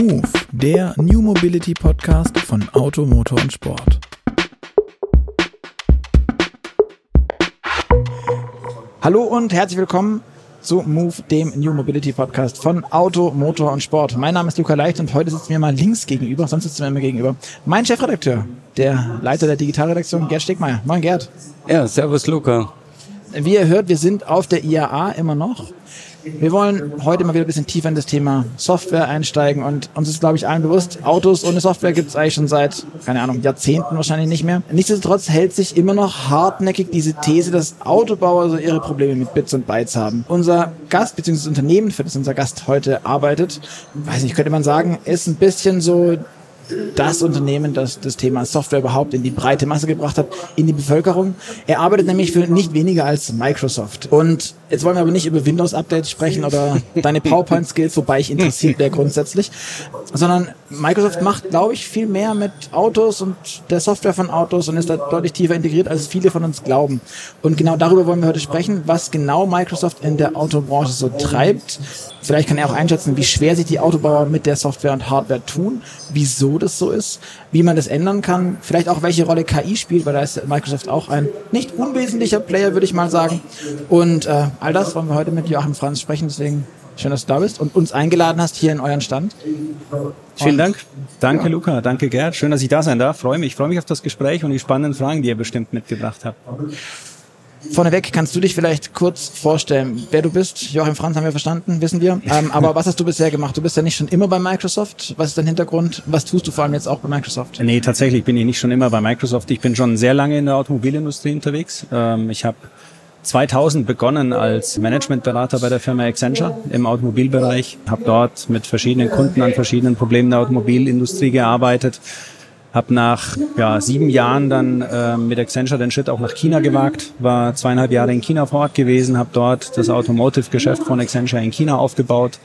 Move, der New Mobility Podcast von Auto, Motor und Sport. Hallo und herzlich willkommen zu Move, dem New Mobility Podcast von Auto, Motor und Sport. Mein Name ist Luca Leicht und heute sitzt mir mal links gegenüber, sonst sitzt mir immer gegenüber, mein Chefredakteur, der Leiter der Digitalredaktion, Gerd Stegmeier. Moin Gerd. Ja, servus Luca. Wie ihr hört, wir sind auf der IAA immer noch. Wir wollen heute mal wieder ein bisschen tiefer in das Thema Software einsteigen und uns ist, glaube ich, allen bewusst, Autos ohne Software gibt es eigentlich schon seit, keine Ahnung, Jahrzehnten wahrscheinlich nicht mehr. Nichtsdestotrotz hält sich immer noch hartnäckig diese These, dass Autobauer so ihre Probleme mit Bits und Bytes haben. Unser Gast, beziehungsweise das Unternehmen, für das unser Gast heute arbeitet, weiß nicht, könnte man sagen, ist ein bisschen so das Unternehmen, das das Thema Software überhaupt in die breite Masse gebracht hat, in die Bevölkerung. Er arbeitet nämlich für nicht weniger als Microsoft. Und jetzt wollen wir aber nicht über Windows-Updates sprechen oder deine PowerPoint-Skills, wobei ich interessiert wäre grundsätzlich, sondern Microsoft macht, glaube ich, viel mehr mit Autos und der Software von Autos und ist da deutlich tiefer integriert, als viele von uns glauben. Und genau darüber wollen wir heute sprechen, was genau Microsoft in der Autobranche so treibt. Vielleicht kann er auch einschätzen, wie schwer sich die Autobauer mit der Software und Hardware tun, wieso das so ist, wie man das ändern kann, vielleicht auch welche Rolle KI spielt, weil da ist Microsoft auch ein nicht unwesentlicher Player, würde ich mal sagen. Und äh, all das wollen wir heute mit Joachim Franz sprechen, deswegen schön, dass du da bist und uns eingeladen hast hier in euren Stand. Vielen Dank. Danke, ja. Luca. Danke, Gerd. Schön, dass ich da sein darf. Freue mich. Ich freue mich auf das Gespräch und die spannenden Fragen, die ihr bestimmt mitgebracht habt. Vorneweg kannst du dich vielleicht kurz vorstellen, wer du bist. Joachim Franz haben wir verstanden, wissen wir. Ähm, aber was hast du bisher gemacht? Du bist ja nicht schon immer bei Microsoft. Was ist dein Hintergrund? Was tust du vor allem jetzt auch bei Microsoft? Nee, tatsächlich bin ich nicht schon immer bei Microsoft. Ich bin schon sehr lange in der Automobilindustrie unterwegs. Ähm, ich habe 2000 begonnen als Managementberater bei der Firma Accenture im Automobilbereich, habe dort mit verschiedenen Kunden an verschiedenen Problemen der Automobilindustrie gearbeitet, habe nach ja, sieben Jahren dann äh, mit Accenture den Schritt auch nach China gewagt, war zweieinhalb Jahre in China vor Ort gewesen, habe dort das Automotive-Geschäft von Accenture in China aufgebaut,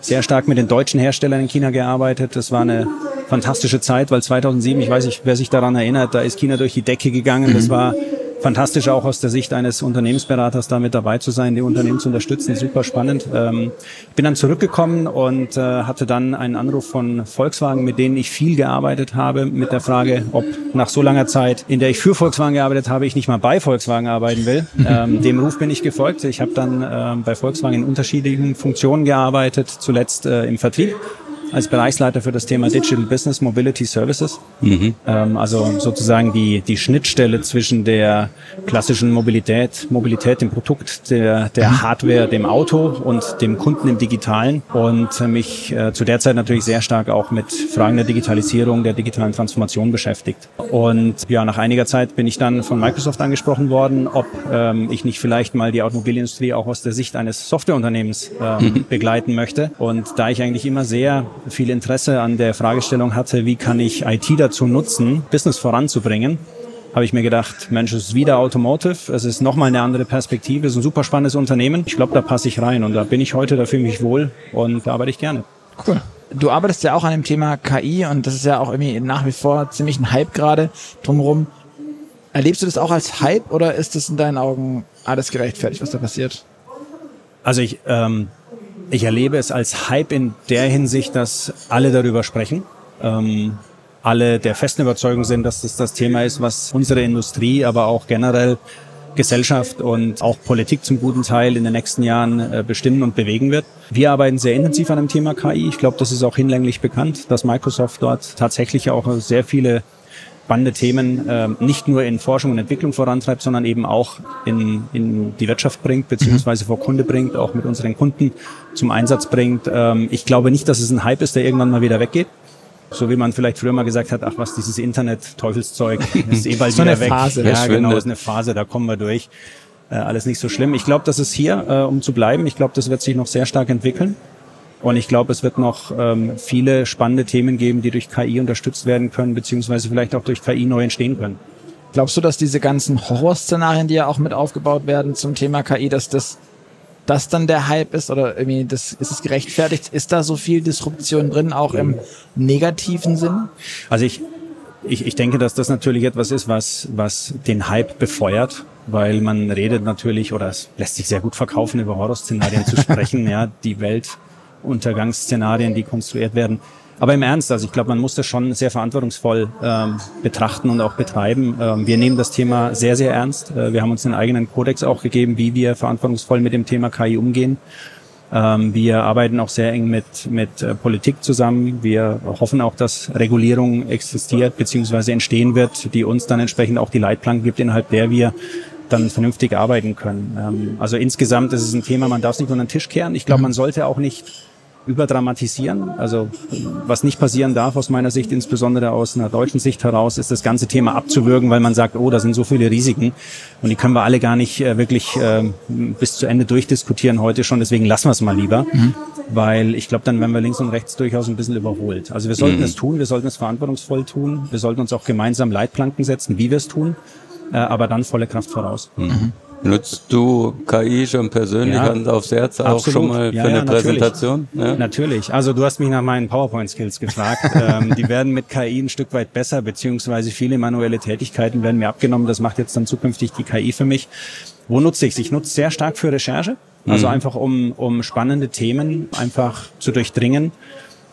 sehr stark mit den deutschen Herstellern in China gearbeitet. Das war eine fantastische Zeit, weil 2007, ich weiß nicht, wer sich daran erinnert, da ist China durch die Decke gegangen. Das war fantastisch auch aus der Sicht eines Unternehmensberaters da mit dabei zu sein, die Unternehmen zu unterstützen, super spannend. Ähm, bin dann zurückgekommen und äh, hatte dann einen Anruf von Volkswagen, mit denen ich viel gearbeitet habe, mit der Frage, ob nach so langer Zeit, in der ich für Volkswagen gearbeitet habe, ich nicht mal bei Volkswagen arbeiten will. Ähm, dem Ruf bin ich gefolgt. Ich habe dann äh, bei Volkswagen in unterschiedlichen Funktionen gearbeitet, zuletzt äh, im Vertrieb als Bereichsleiter für das Thema Digital Business Mobility Services. Mhm. Ähm, also sozusagen die, die Schnittstelle zwischen der klassischen Mobilität, Mobilität, dem Produkt, der, der mhm. Hardware, dem Auto und dem Kunden im Digitalen und mich äh, zu der Zeit natürlich sehr stark auch mit Fragen der Digitalisierung, der digitalen Transformation beschäftigt. Und ja, nach einiger Zeit bin ich dann von Microsoft angesprochen worden, ob ähm, ich nicht vielleicht mal die Automobilindustrie auch aus der Sicht eines Softwareunternehmens ähm, mhm. begleiten möchte. Und da ich eigentlich immer sehr viel Interesse an der Fragestellung hatte, wie kann ich IT dazu nutzen, Business voranzubringen, habe ich mir gedacht, Mensch, es ist wieder Automotive, es ist nochmal eine andere Perspektive, es ist ein super spannendes Unternehmen. Ich glaube, da passe ich rein und da bin ich heute, da fühle ich mich wohl und da arbeite ich gerne. Cool. Du arbeitest ja auch an dem Thema KI und das ist ja auch irgendwie nach wie vor ziemlich ein Hype gerade drumherum. Erlebst du das auch als Hype oder ist das in deinen Augen alles gerechtfertigt, was da passiert? Also ich, ähm, ich erlebe es als Hype in der Hinsicht, dass alle darüber sprechen. Ähm, alle der festen Überzeugung sind, dass das das Thema ist, was unsere Industrie, aber auch generell Gesellschaft und auch Politik zum guten Teil in den nächsten Jahren äh, bestimmen und bewegen wird. Wir arbeiten sehr intensiv an dem Thema KI. Ich glaube, das ist auch hinlänglich bekannt, dass Microsoft dort tatsächlich auch sehr viele spannende Themen äh, nicht nur in Forschung und Entwicklung vorantreibt, sondern eben auch in, in die Wirtschaft bringt, beziehungsweise vor Kunde bringt, auch mit unseren Kunden zum Einsatz bringt. Ähm, ich glaube nicht, dass es ein Hype ist, der irgendwann mal wieder weggeht. So wie man vielleicht früher mal gesagt hat, ach was, dieses Internet, Teufelszeug, ist eh bald wieder weg. Phase. Ja, genau, ist eine Phase, da kommen wir durch. Äh, alles nicht so schlimm. Ich glaube, das ist hier, äh, um zu bleiben. Ich glaube, das wird sich noch sehr stark entwickeln. Und ich glaube, es wird noch ähm, viele spannende Themen geben, die durch KI unterstützt werden können, beziehungsweise vielleicht auch durch KI neu entstehen können. Glaubst du, dass diese ganzen Horrorszenarien, die ja auch mit aufgebaut werden zum Thema KI, dass das, das dann der Hype ist oder irgendwie das, ist es gerechtfertigt? Ist da so viel Disruption drin, auch im negativen Sinn? Also ich, ich, ich denke, dass das natürlich etwas ist, was, was den Hype befeuert, weil man redet natürlich oder es lässt sich sehr gut verkaufen, über Horrorszenarien zu sprechen. Ja, die Welt Untergangsszenarien, die konstruiert werden. Aber im Ernst, also ich glaube, man muss das schon sehr verantwortungsvoll ähm, betrachten und auch betreiben. Ähm, wir nehmen das Thema sehr, sehr ernst. Äh, wir haben uns einen eigenen Kodex auch gegeben, wie wir verantwortungsvoll mit dem Thema KI umgehen. Ähm, wir arbeiten auch sehr eng mit, mit äh, Politik zusammen. Wir hoffen auch, dass Regulierung existiert bzw. entstehen wird, die uns dann entsprechend auch die Leitplanken gibt, innerhalb der wir dann vernünftig arbeiten können. Ähm, also insgesamt ist es ein Thema, man darf es nicht unter den Tisch kehren. Ich glaube, man sollte auch nicht überdramatisieren. Also was nicht passieren darf aus meiner Sicht, insbesondere aus einer deutschen Sicht heraus, ist das ganze Thema abzuwürgen, weil man sagt, oh, da sind so viele Risiken und die können wir alle gar nicht äh, wirklich äh, bis zu Ende durchdiskutieren heute schon. Deswegen lassen wir es mal lieber, mhm. weil ich glaube, dann werden wir links und rechts durchaus ein bisschen überholt. Also wir sollten mhm. es tun, wir sollten es verantwortungsvoll tun, wir sollten uns auch gemeinsam Leitplanken setzen, wie wir es tun, aber dann volle Kraft voraus. Mhm. Nutzt du KI schon persönlich ja, Hand aufs Herz auch schon mal für ja, eine ja, Präsentation? Ja? Natürlich. Also du hast mich nach meinen PowerPoint-Skills gefragt. ähm, die werden mit KI ein Stück weit besser, beziehungsweise viele manuelle Tätigkeiten werden mir abgenommen. Das macht jetzt dann zukünftig die KI für mich. Wo nutze ich es? Ich nutze sehr stark für Recherche. Also mhm. einfach um, um spannende Themen einfach zu durchdringen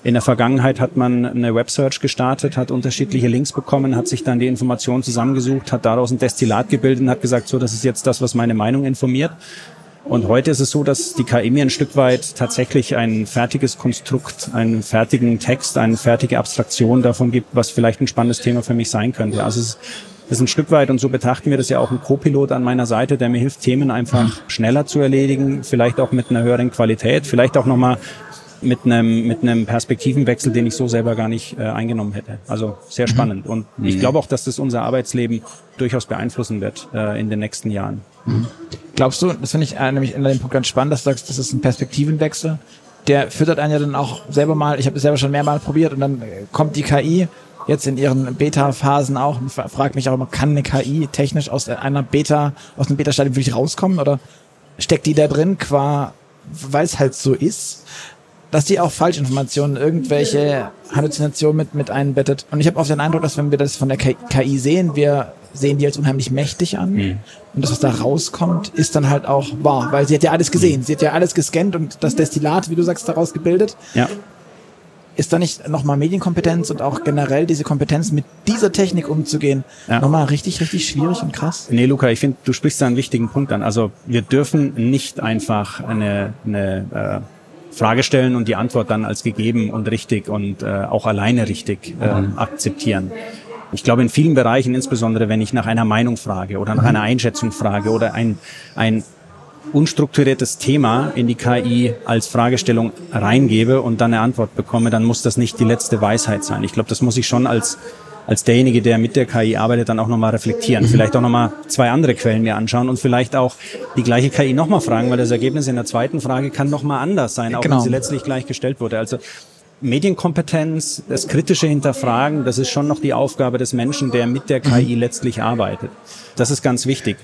in der Vergangenheit hat man eine Websearch gestartet, hat unterschiedliche Links bekommen, hat sich dann die Informationen zusammengesucht, hat daraus ein Destillat gebildet und hat gesagt, so, das ist jetzt das, was meine Meinung informiert. Und heute ist es so, dass die KI mir ein Stück weit tatsächlich ein fertiges Konstrukt, einen fertigen Text, eine fertige Abstraktion davon gibt, was vielleicht ein spannendes Thema für mich sein könnte. Also es ist, ein Stück weit, und so betrachten wir das ja auch, ein Co-Pilot an meiner Seite, der mir hilft, Themen einfach schneller zu erledigen, vielleicht auch mit einer höheren Qualität, vielleicht auch nochmal mit einem, mit einem Perspektivenwechsel, den ich so selber gar nicht äh, eingenommen hätte. Also sehr mhm. spannend. Und mhm. ich glaube auch, dass das unser Arbeitsleben durchaus beeinflussen wird äh, in den nächsten Jahren. Mhm. Glaubst du, das finde ich äh, nämlich in dem Punkt ganz spannend, dass du sagst, das ist ein Perspektivenwechsel. Der füttert einen ja dann auch selber mal, ich habe es selber schon mehrmals probiert und dann kommt die KI jetzt in ihren Beta-Phasen auch und fragt mich auch immer, kann eine KI technisch aus einer Beta, aus einem Beta-Stadium wirklich rauskommen oder steckt die da drin qua, weil es halt so ist? Dass die auch Falschinformationen, irgendwelche Halluzinationen mit, mit einbettet. Und ich habe oft den Eindruck, dass wenn wir das von der KI sehen, wir sehen die als unheimlich mächtig an. Mhm. Und das, was da rauskommt, ist dann halt auch wahr, weil sie hat ja alles gesehen. Sie hat ja alles gescannt und das Destillat, wie du sagst, daraus gebildet. Ja. Ist da nicht nochmal Medienkompetenz und auch generell diese Kompetenz, mit dieser Technik umzugehen, ja. nochmal richtig, richtig schwierig und krass? Nee, Luca, ich finde, du sprichst da einen wichtigen Punkt an. Also wir dürfen nicht einfach eine, eine äh, Frage stellen und die Antwort dann als gegeben und richtig und äh, auch alleine richtig äh, mhm. akzeptieren. Ich glaube, in vielen Bereichen, insbesondere wenn ich nach einer Meinung frage oder nach mhm. einer Einschätzung frage oder ein, ein unstrukturiertes Thema in die KI als Fragestellung reingebe und dann eine Antwort bekomme, dann muss das nicht die letzte Weisheit sein. Ich glaube, das muss ich schon als als derjenige, der mit der KI arbeitet, dann auch nochmal reflektieren. Mhm. Vielleicht auch nochmal zwei andere Quellen mir anschauen und vielleicht auch die gleiche KI nochmal fragen, weil das Ergebnis in der zweiten Frage kann nochmal anders sein, auch genau. wenn sie letztlich gleich gestellt wurde. Also Medienkompetenz, das kritische Hinterfragen, das ist schon noch die Aufgabe des Menschen, der mit der KI mhm. letztlich arbeitet. Das ist ganz wichtig.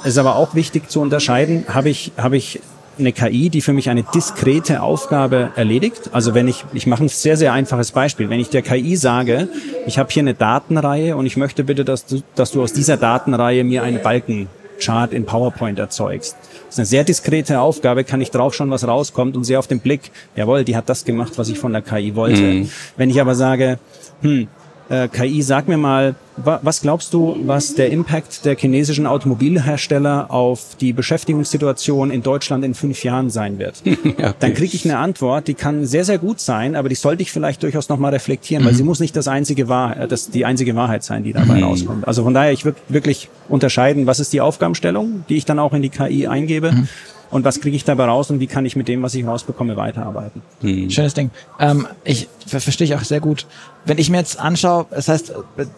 Es ist aber auch wichtig zu unterscheiden, habe ich, habe ich eine KI, die für mich eine diskrete Aufgabe erledigt. Also wenn ich, ich mache ein sehr, sehr einfaches Beispiel. Wenn ich der KI sage, ich habe hier eine Datenreihe und ich möchte bitte, dass du, dass du aus dieser Datenreihe mir einen Balkenchart in PowerPoint erzeugst. Das ist eine sehr diskrete Aufgabe, kann ich drauf schauen, was rauskommt und sehe auf den Blick, jawohl, die hat das gemacht, was ich von der KI wollte. Mhm. Wenn ich aber sage, hm, äh, KI, sag mir mal, wa was glaubst du, was der Impact der chinesischen Automobilhersteller auf die Beschäftigungssituation in Deutschland in fünf Jahren sein wird? okay. Dann kriege ich eine Antwort, die kann sehr, sehr gut sein, aber die sollte ich vielleicht durchaus nochmal reflektieren, mhm. weil sie muss nicht das einzige Wahr äh, das die einzige Wahrheit sein, die dabei mhm. rauskommt. Also von daher, ich würde wirklich unterscheiden, was ist die Aufgabenstellung, die ich dann auch in die KI eingebe. Mhm und was kriege ich dabei raus und wie kann ich mit dem, was ich rausbekomme, weiterarbeiten. Hm. Schönes Ding. Ähm, ich verstehe ich auch sehr gut. Wenn ich mir jetzt anschaue, das heißt,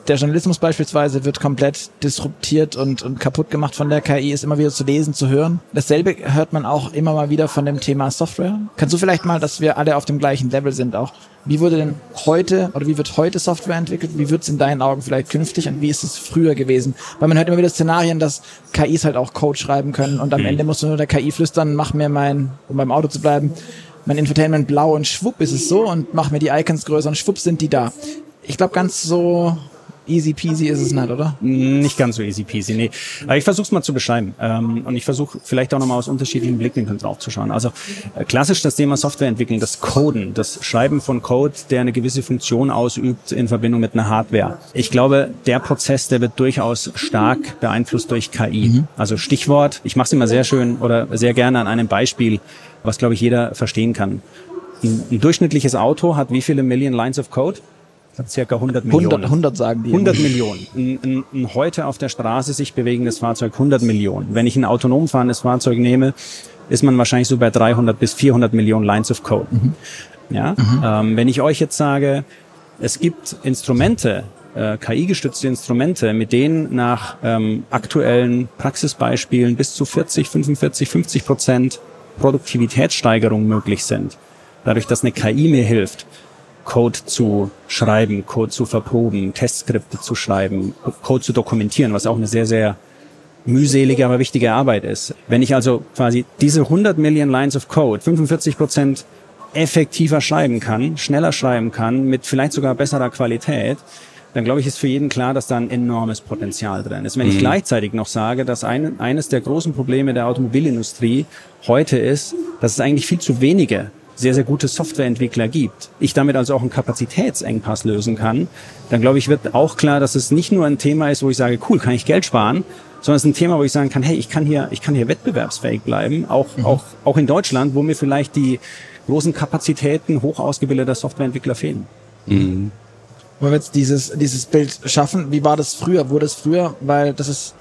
der Journalismus beispielsweise wird komplett disruptiert und, und kaputt gemacht von der KI, ist immer wieder zu lesen, zu hören. Dasselbe hört man auch immer mal wieder von dem Thema Software. Kannst du vielleicht mal, dass wir alle auf dem gleichen Level sind auch, wie wurde denn heute oder wie wird heute Software entwickelt? Wie wird es in deinen Augen vielleicht künftig und wie ist es früher gewesen? Weil man hört immer wieder Szenarien, dass KIs halt auch Code schreiben können und am mhm. Ende musst du nur der KI flüstern, mach mir mein, um beim Auto zu bleiben, mein Infotainment blau und schwupp ist es so und mach mir die Icons größer und schwupp sind die da. Ich glaube, ganz so easy peasy ist es nicht, oder? Nicht ganz so easy peasy, nee. Aber ich versuche es mal zu beschreiben. Ähm, und ich versuche vielleicht auch nochmal aus unterschiedlichen Blickwinkeln drauf zu schauen. Also äh, klassisch das Thema Software entwickeln, das Coden, das Schreiben von Code, der eine gewisse Funktion ausübt in Verbindung mit einer Hardware. Ich glaube, der Prozess, der wird durchaus stark beeinflusst durch KI. Mhm. Also Stichwort, ich mache es immer sehr schön oder sehr gerne an einem Beispiel, was, glaube ich, jeder verstehen kann. Ein, ein durchschnittliches Auto hat wie viele Million Lines of Code? Circa 100 Millionen. 100, 100 sagen die. 100 Millionen. Ein, ein, ein heute auf der Straße sich bewegendes Fahrzeug 100 Millionen. Wenn ich ein autonom fahrendes Fahrzeug nehme, ist man wahrscheinlich so bei 300 bis 400 Millionen Lines of Code. Mhm. Ja? Mhm. Ähm, wenn ich euch jetzt sage, es gibt Instrumente, äh, KI-gestützte Instrumente, mit denen nach ähm, aktuellen Praxisbeispielen bis zu 40, 45, 50 Prozent Produktivitätssteigerung möglich sind. Dadurch, dass eine KI mir hilft, Code zu schreiben, Code zu verproben, Testskripte zu schreiben, Code zu dokumentieren, was auch eine sehr, sehr mühselige, aber wichtige Arbeit ist. Wenn ich also quasi diese 100 Million Lines of Code 45 Prozent effektiver schreiben kann, schneller schreiben kann, mit vielleicht sogar besserer Qualität, dann glaube ich, ist für jeden klar, dass da ein enormes Potenzial drin ist. Wenn mhm. ich gleichzeitig noch sage, dass ein, eines der großen Probleme der Automobilindustrie heute ist, dass es eigentlich viel zu wenige sehr, sehr gute Softwareentwickler gibt, ich damit also auch einen Kapazitätsengpass lösen kann, dann glaube ich, wird auch klar, dass es nicht nur ein Thema ist, wo ich sage, cool, kann ich Geld sparen, sondern es ist ein Thema, wo ich sagen kann, hey, ich kann hier, ich kann hier wettbewerbsfähig bleiben, auch, mhm. auch, auch in Deutschland, wo mir vielleicht die großen Kapazitäten hoch ausgebildeter Softwareentwickler fehlen. Mhm. Wollen wir jetzt dieses, dieses Bild schaffen? Wie war das früher? Wurde es früher? Weil das ist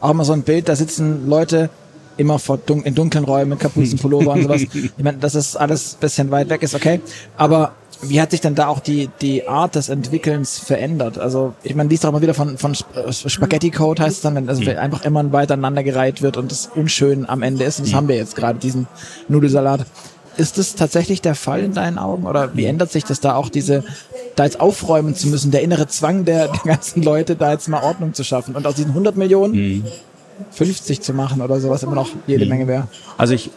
auch immer so ein Bild, da sitzen Leute immer vor dun in dunklen Räumen mit Kapuzenpullover und sowas. Ich meine, dass es alles bisschen weit weg ist, okay. Aber wie hat sich denn da auch die, die Art des Entwickelns verändert? Also, ich meine, liest doch immer wieder von, von Spaghetti-Code heißt es dann, wenn also einfach immer weiter aneinandergereiht wird und es unschön am Ende ist. Und das haben wir jetzt gerade, diesen Nudelsalat. Ist das tatsächlich der Fall in deinen Augen? Oder wie ändert sich das da auch diese, da jetzt aufräumen zu müssen, der innere Zwang der, der ganzen Leute, da jetzt mal Ordnung zu schaffen? Und aus diesen 100 Millionen mhm. 50 zu machen oder sowas immer noch jede mhm. Menge wäre? Also ich,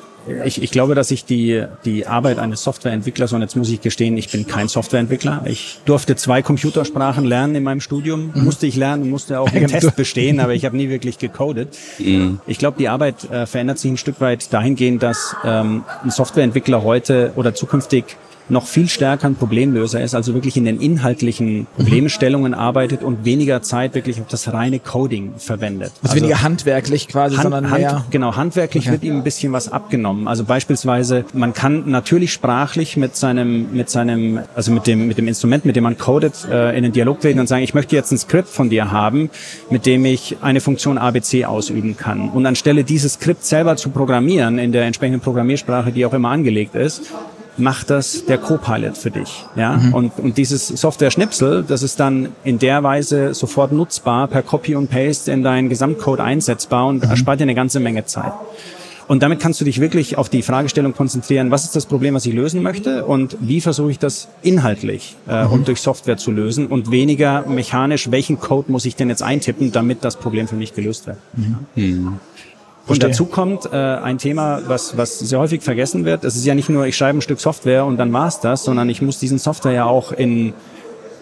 ich, ich glaube, dass ich die, die Arbeit eines Softwareentwicklers, und jetzt muss ich gestehen, ich bin kein Softwareentwickler. Ich durfte zwei Computersprachen lernen in meinem Studium. Mhm. Musste ich lernen, musste auch einen Test bestehen, aber ich habe nie wirklich gecodet. Mhm. Ich glaube, die Arbeit äh, verändert sich ein Stück weit dahingehend, dass ähm, ein Softwareentwickler heute oder zukünftig noch viel stärker ein Problemlöser ist, also wirklich in den inhaltlichen Problemstellungen arbeitet und weniger Zeit wirklich auf das reine Coding verwendet. Also, also weniger handwerklich quasi, Hand, sondern mehr... Hand, genau, handwerklich okay. wird ihm ein bisschen was abgenommen. Also beispielsweise, man kann natürlich sprachlich mit seinem, mit seinem, also mit dem, mit dem Instrument, mit dem man codet, äh, in den Dialog treten und sagen, ich möchte jetzt ein Skript von dir haben, mit dem ich eine Funktion ABC ausüben kann. Und anstelle dieses Skript selber zu programmieren in der entsprechenden Programmiersprache, die auch immer angelegt ist, macht das der Copilot für dich. Ja? Mhm. Und, und dieses Software-Schnipsel, das ist dann in der Weise sofort nutzbar, per Copy und Paste in deinen Gesamtcode einsetzbar und mhm. erspart dir eine ganze Menge Zeit. Und damit kannst du dich wirklich auf die Fragestellung konzentrieren, was ist das Problem, was ich lösen möchte und wie versuche ich das inhaltlich äh, mhm. und durch Software zu lösen und weniger mechanisch, welchen Code muss ich denn jetzt eintippen, damit das Problem für mich gelöst wird. Mhm. Und dazu kommt äh, ein Thema, was, was sehr häufig vergessen wird. Es ist ja nicht nur, ich schreibe ein Stück Software und dann war's das, sondern ich muss diesen Software ja auch in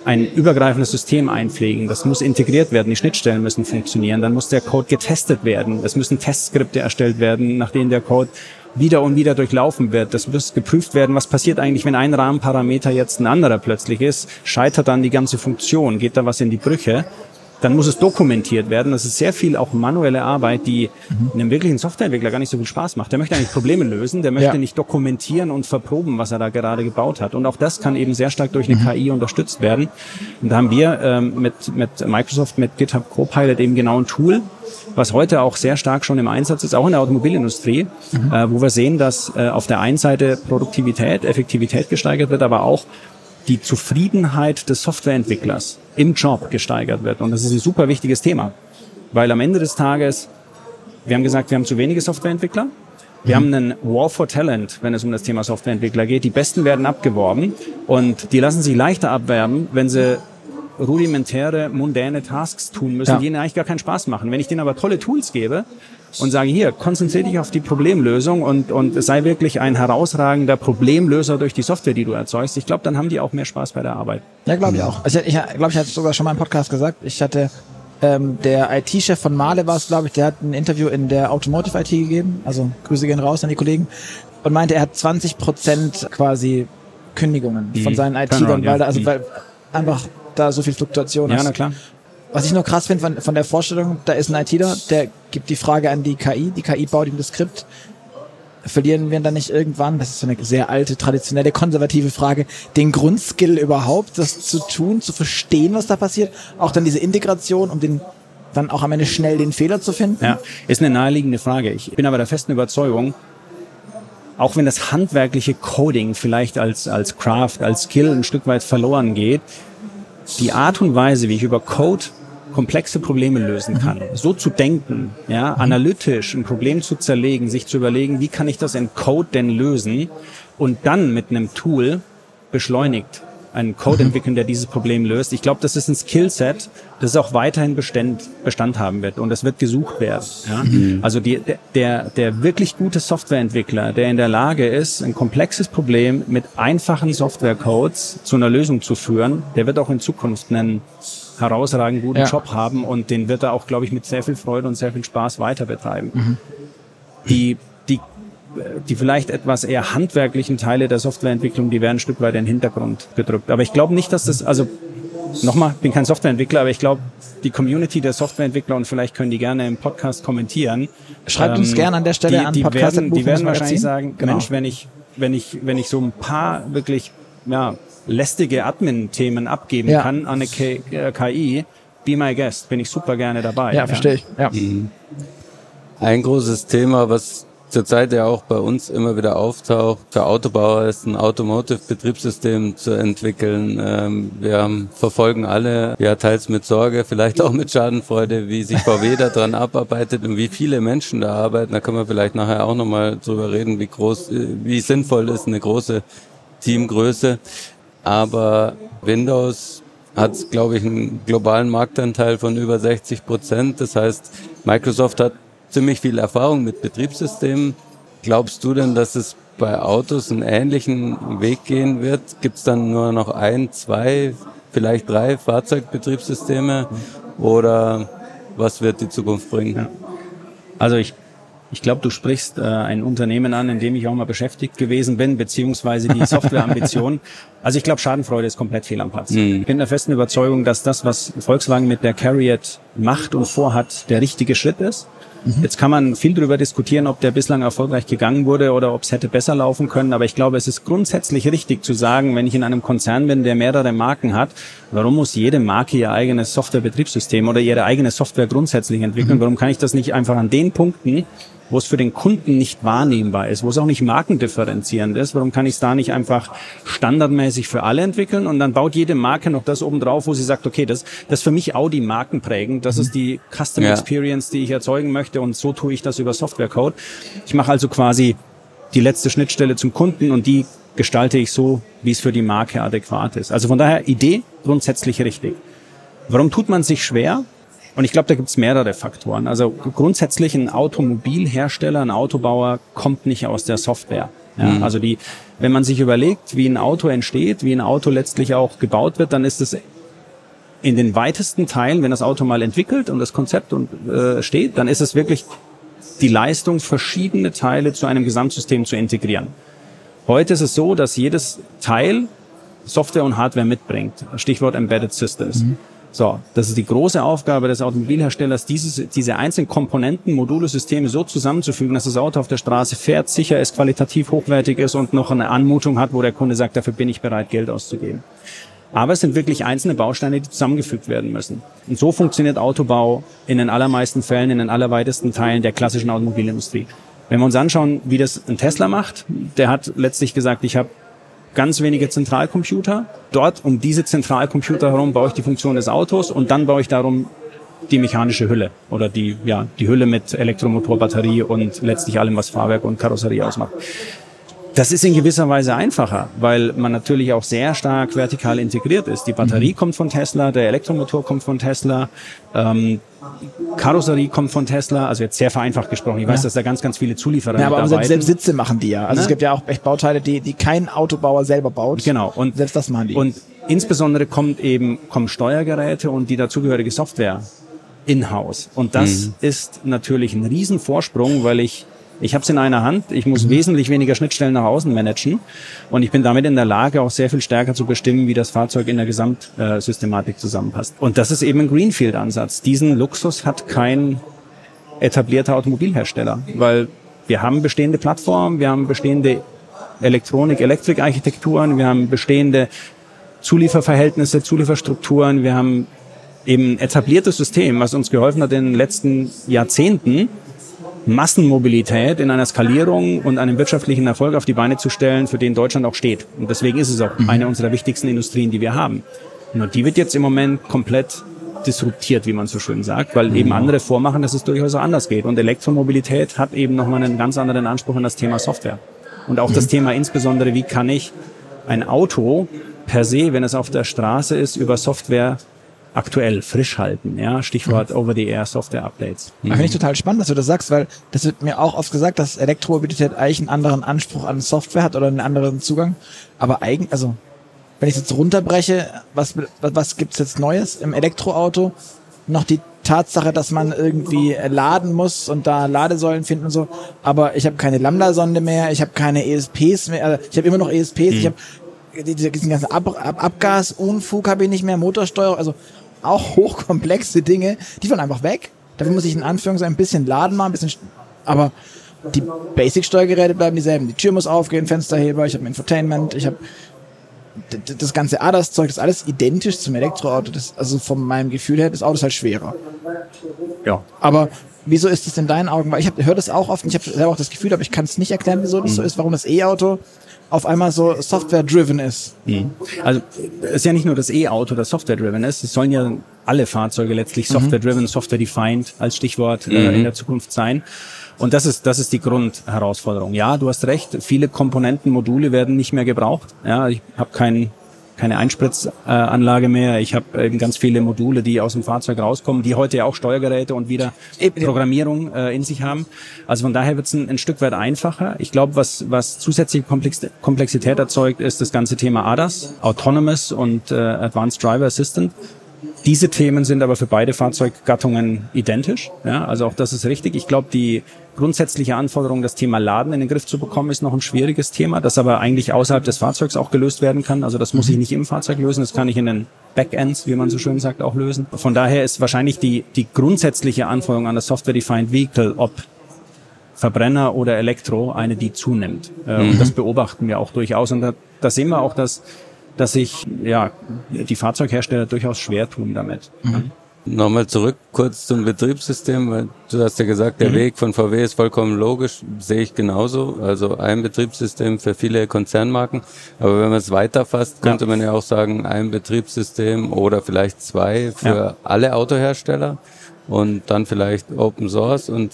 ein übergreifendes System einpflegen. Das muss integriert werden, die Schnittstellen müssen funktionieren, dann muss der Code getestet werden, es müssen Testskripte erstellt werden, nach denen der Code wieder und wieder durchlaufen wird. Das muss geprüft werden, was passiert eigentlich, wenn ein Rahmenparameter jetzt ein anderer plötzlich ist. Scheitert dann die ganze Funktion? Geht da was in die Brüche? Dann muss es dokumentiert werden. Das ist sehr viel auch manuelle Arbeit, die mhm. einem wirklichen Softwareentwickler gar nicht so viel Spaß macht. Der möchte eigentlich Probleme lösen, der möchte ja. nicht dokumentieren und verproben, was er da gerade gebaut hat. Und auch das kann eben sehr stark durch eine mhm. KI unterstützt werden. Und da haben wir ähm, mit, mit Microsoft, mit GitHub Copilot eben genau ein Tool, was heute auch sehr stark schon im Einsatz ist, auch in der Automobilindustrie, mhm. äh, wo wir sehen, dass äh, auf der einen Seite Produktivität, Effektivität gesteigert wird, aber auch die Zufriedenheit des Softwareentwicklers im Job gesteigert wird. Und das ist ein super wichtiges Thema, weil am Ende des Tages, wir haben gesagt, wir haben zu wenige Softwareentwickler. Wir haben einen War for Talent, wenn es um das Thema Softwareentwickler geht. Die Besten werden abgeworben und die lassen sich leichter abwerben, wenn sie rudimentäre, mundäne Tasks tun müssen, ja. die ihnen eigentlich gar keinen Spaß machen. Wenn ich denen aber tolle Tools gebe und sage, hier, konzentriere dich auf die Problemlösung und, und sei wirklich ein herausragender Problemlöser durch die Software, die du erzeugst, ich glaube, dann haben die auch mehr Spaß bei der Arbeit. Ja, glaube ich auch. Also ich glaube, ich hatte es sogar schon mal im Podcast gesagt. Ich hatte ähm, der IT-Chef von Male war es, glaube ich, der hat ein Interview in der Automotive IT gegeben. Also Grüße gehen raus an die Kollegen. Und meinte, er hat 20 Prozent quasi Kündigungen mhm. von seinen IT-Lern, weil da, also mhm. weil einfach da so viel Fluktuation ist. Ja, na klar. Was ich nur krass finde von, von der Vorstellung, da ist ein ITler, der gibt die Frage an die KI, die KI baut ihm das Skript, verlieren wir dann nicht irgendwann, das ist so eine sehr alte, traditionelle, konservative Frage, den Grundskill überhaupt, das zu tun, zu verstehen, was da passiert, auch dann diese Integration, um den dann auch am Ende schnell den Fehler zu finden? Ja, ist eine naheliegende Frage. Ich bin aber der festen Überzeugung, auch wenn das handwerkliche Coding vielleicht als, als Craft, als Skill ein Stück weit verloren geht, die Art und Weise, wie ich über Code komplexe Probleme lösen kann. Mhm. So zu denken, ja, analytisch ein Problem zu zerlegen, sich zu überlegen, wie kann ich das in Code denn lösen und dann mit einem Tool beschleunigt einen Code mhm. entwickeln, der dieses Problem löst. Ich glaube, das ist ein Skillset, das auch weiterhin Bestand, Bestand haben wird und es wird gesucht werden. Ja? Mhm. Also die, der, der wirklich gute Softwareentwickler, der in der Lage ist, ein komplexes Problem mit einfachen Softwarecodes zu einer Lösung zu führen, der wird auch in Zukunft einen herausragend guten ja. Job haben und den wird er auch, glaube ich, mit sehr viel Freude und sehr viel Spaß weiter betreiben. Mhm. Die, die, vielleicht etwas eher handwerklichen Teile der Softwareentwicklung, die werden ein Stück weit in den Hintergrund gedrückt. Aber ich glaube nicht, dass das, also nochmal, bin kein Softwareentwickler, aber ich glaube, die Community der Softwareentwickler und vielleicht können die gerne im Podcast kommentieren. Schreibt ähm, uns gerne an der Stelle die, an die Podcast. Werden, die werden wahrscheinlich sagen, genau. Mensch, wenn ich, wenn ich, wenn ich so ein paar wirklich, ja, lästige Admin-Themen abgeben ja. kann an eine KI, äh, be my guest, bin ich super gerne dabei. Ja, ja. verstehe ich. Ja. Mhm. Ein großes Thema, was zurzeit ja auch bei uns immer wieder auftaucht, für Autobauer ist ein Automotive-Betriebssystem zu entwickeln. Ähm, wir verfolgen alle, ja teils mit Sorge, vielleicht auch mit Schadenfreude, wie sich VW daran abarbeitet und wie viele Menschen da arbeiten. Da können wir vielleicht nachher auch nochmal drüber reden, wie groß, wie sinnvoll ist eine große Teamgröße aber Windows hat, glaube ich, einen globalen Marktanteil von über 60 Prozent. Das heißt, Microsoft hat ziemlich viel Erfahrung mit Betriebssystemen. Glaubst du denn, dass es bei Autos einen ähnlichen Weg gehen wird? Gibt es dann nur noch ein, zwei, vielleicht drei Fahrzeugbetriebssysteme? Oder was wird die Zukunft bringen? Ja. Also ich ich glaube, du sprichst äh, ein Unternehmen an, in dem ich auch mal beschäftigt gewesen bin, beziehungsweise die Softwareambition. Also ich glaube, Schadenfreude ist komplett fehl am Platz. Mhm. Ich bin der festen Überzeugung, dass das, was Volkswagen mit der Carriot macht und vorhat, der richtige Schritt ist. Mhm. Jetzt kann man viel darüber diskutieren, ob der bislang erfolgreich gegangen wurde oder ob es hätte besser laufen können. Aber ich glaube, es ist grundsätzlich richtig zu sagen, wenn ich in einem Konzern bin, der mehrere Marken hat, warum muss jede Marke ihr eigenes Softwarebetriebssystem oder ihre eigene Software grundsätzlich entwickeln? Mhm. Warum kann ich das nicht einfach an den Punkten, wo es für den Kunden nicht wahrnehmbar ist, wo es auch nicht markendifferenzierend ist. Warum kann ich es da nicht einfach standardmäßig für alle entwickeln und dann baut jede Marke noch das oben drauf, wo sie sagt, okay, das, das ist für mich Audi markenprägend, das ist die Custom ja. Experience, die ich erzeugen möchte und so tue ich das über Softwarecode. Ich mache also quasi die letzte Schnittstelle zum Kunden und die gestalte ich so, wie es für die Marke adäquat ist. Also von daher Idee grundsätzlich richtig. Warum tut man sich schwer? Und ich glaube, da gibt es mehrere Faktoren. Also grundsätzlich ein Automobilhersteller, ein Autobauer kommt nicht aus der Software. Ja, mhm. Also die, wenn man sich überlegt, wie ein Auto entsteht, wie ein Auto letztlich auch gebaut wird, dann ist es in den weitesten Teilen, wenn das Auto mal entwickelt und das Konzept und, äh, steht, dann ist es wirklich die Leistung, verschiedene Teile zu einem Gesamtsystem zu integrieren. Heute ist es so, dass jedes Teil Software und Hardware mitbringt. Stichwort Embedded Systems. Mhm. So, das ist die große Aufgabe des Automobilherstellers, dieses, diese einzelnen Komponenten, Module, Systeme so zusammenzufügen, dass das Auto auf der Straße fährt, sicher ist, qualitativ hochwertig ist und noch eine Anmutung hat, wo der Kunde sagt, dafür bin ich bereit, Geld auszugeben. Aber es sind wirklich einzelne Bausteine, die zusammengefügt werden müssen. Und so funktioniert Autobau in den allermeisten Fällen, in den allerweitesten Teilen der klassischen Automobilindustrie. Wenn wir uns anschauen, wie das ein Tesla macht, der hat letztlich gesagt, ich habe ganz wenige Zentralcomputer. Dort um diese Zentralcomputer herum baue ich die Funktion des Autos und dann baue ich darum die mechanische Hülle oder die, ja, die Hülle mit Elektromotor, Batterie und letztlich allem, was Fahrwerk und Karosserie ausmacht. Das ist in gewisser Weise einfacher, weil man natürlich auch sehr stark vertikal integriert ist. Die Batterie mhm. kommt von Tesla, der Elektromotor kommt von Tesla, ähm, Karosserie kommt von Tesla, also jetzt sehr vereinfacht gesprochen. Ich weiß, ja. dass da ganz, ganz viele Zulieferer ja, aber selbst, selbst Sitze machen die ja. Also ne? es gibt ja auch echt Bauteile, die, die kein Autobauer selber baut. Genau. Und selbst das machen die. Und insbesondere kommt eben, kommen Steuergeräte und die dazugehörige Software in-house. Und das mhm. ist natürlich ein Riesenvorsprung, weil ich ich habe es in einer Hand. Ich muss mhm. wesentlich weniger Schnittstellen nach außen managen. Und ich bin damit in der Lage, auch sehr viel stärker zu bestimmen, wie das Fahrzeug in der Gesamtsystematik zusammenpasst. Und das ist eben ein Greenfield-Ansatz. Diesen Luxus hat kein etablierter Automobilhersteller, weil wir haben bestehende Plattformen, wir haben bestehende Elektronik, Elektrikarchitekturen, wir haben bestehende Zulieferverhältnisse, Zulieferstrukturen, wir haben eben ein etabliertes System, was uns geholfen hat in den letzten Jahrzehnten, Massenmobilität in einer Skalierung und einem wirtschaftlichen Erfolg auf die Beine zu stellen, für den Deutschland auch steht. Und deswegen ist es auch mhm. eine unserer wichtigsten Industrien, die wir haben. Nur die wird jetzt im Moment komplett disruptiert, wie man so schön sagt, weil mhm. eben andere vormachen, dass es durchaus auch anders geht. Und Elektromobilität hat eben nochmal einen ganz anderen Anspruch an das Thema Software. Und auch mhm. das Thema insbesondere, wie kann ich ein Auto per se, wenn es auf der Straße ist, über Software aktuell frisch halten. Ja, Stichwort mhm. Over-the-Air-Software-Updates. Mhm. Finde ich total spannend, dass du das sagst, weil das wird mir auch oft gesagt, dass Elektromobilität eigentlich einen anderen Anspruch an Software hat oder einen anderen Zugang. Aber eigentlich, also wenn ich jetzt runterbreche, was, was, was gibt's jetzt Neues im Elektroauto? Noch die Tatsache, dass man irgendwie laden muss und da Ladesäulen finden und so. Aber ich habe keine Lambda-Sonde mehr, ich habe keine ESPs mehr, also ich habe immer noch ESPs, mhm. ich habe diesen ganzen Ab Ab Abgasunfug habe ich nicht mehr, Motorsteuerung, also auch hochkomplexe Dinge, die fallen einfach weg. Dafür muss ich in Anführungszeichen ein bisschen laden machen, ein bisschen, aber die Basic-Steuergeräte bleiben dieselben. Die Tür muss aufgehen, Fensterheber, ich habe Infotainment, ich habe das ganze ADAS-Zeug, das ist alles identisch zum Elektroauto. Das, also von meinem Gefühl her, das Auto ist halt schwerer. Ja. Aber wieso ist das in deinen Augen? Weil ich höre das auch oft und ich habe selber auch das Gefühl, aber ich kann es nicht erklären, wieso das so ist, warum das E-Auto auf einmal so Software-driven ist. Mhm. Also es ist ja nicht nur das E-Auto, das Software-driven ist. Es sollen ja alle Fahrzeuge letztlich mhm. Software-driven, Software-defined als Stichwort äh, mhm. in der Zukunft sein. Und das ist, das ist die Grundherausforderung. Ja, du hast recht, viele Komponenten, Module werden nicht mehr gebraucht. Ja, ich habe keinen keine Einspritzanlage mehr. Ich habe eben ganz viele Module, die aus dem Fahrzeug rauskommen, die heute ja auch Steuergeräte und wieder Programmierung äh, in sich haben. Also von daher wird es ein, ein, Stück weit einfacher. Ich glaube, was, was zusätzliche Komplexität erzeugt, ist das ganze Thema ADAS, Autonomous und äh, Advanced Driver Assistant. Diese Themen sind aber für beide Fahrzeuggattungen identisch. Ja, also auch das ist richtig. Ich glaube, die grundsätzliche Anforderung, das Thema Laden in den Griff zu bekommen, ist noch ein schwieriges Thema, das aber eigentlich außerhalb des Fahrzeugs auch gelöst werden kann. Also das muss ich mhm. nicht im Fahrzeug lösen, das kann ich in den Backends, wie man so schön sagt, auch lösen. Von daher ist wahrscheinlich die, die grundsätzliche Anforderung an das Software-Defined Vehicle, ob Verbrenner oder Elektro, eine, die zunimmt. Äh, mhm. Und das beobachten wir auch durchaus. Und da, da sehen wir auch, dass dass sich ja die Fahrzeughersteller durchaus schwer tun damit. Mhm. Nochmal zurück kurz zum Betriebssystem, weil du hast ja gesagt, der mhm. Weg von VW ist vollkommen logisch, sehe ich genauso. Also ein Betriebssystem für viele Konzernmarken. Aber wenn man es weiterfasst, könnte ja. man ja auch sagen, ein Betriebssystem oder vielleicht zwei für ja. alle Autohersteller und dann vielleicht Open Source und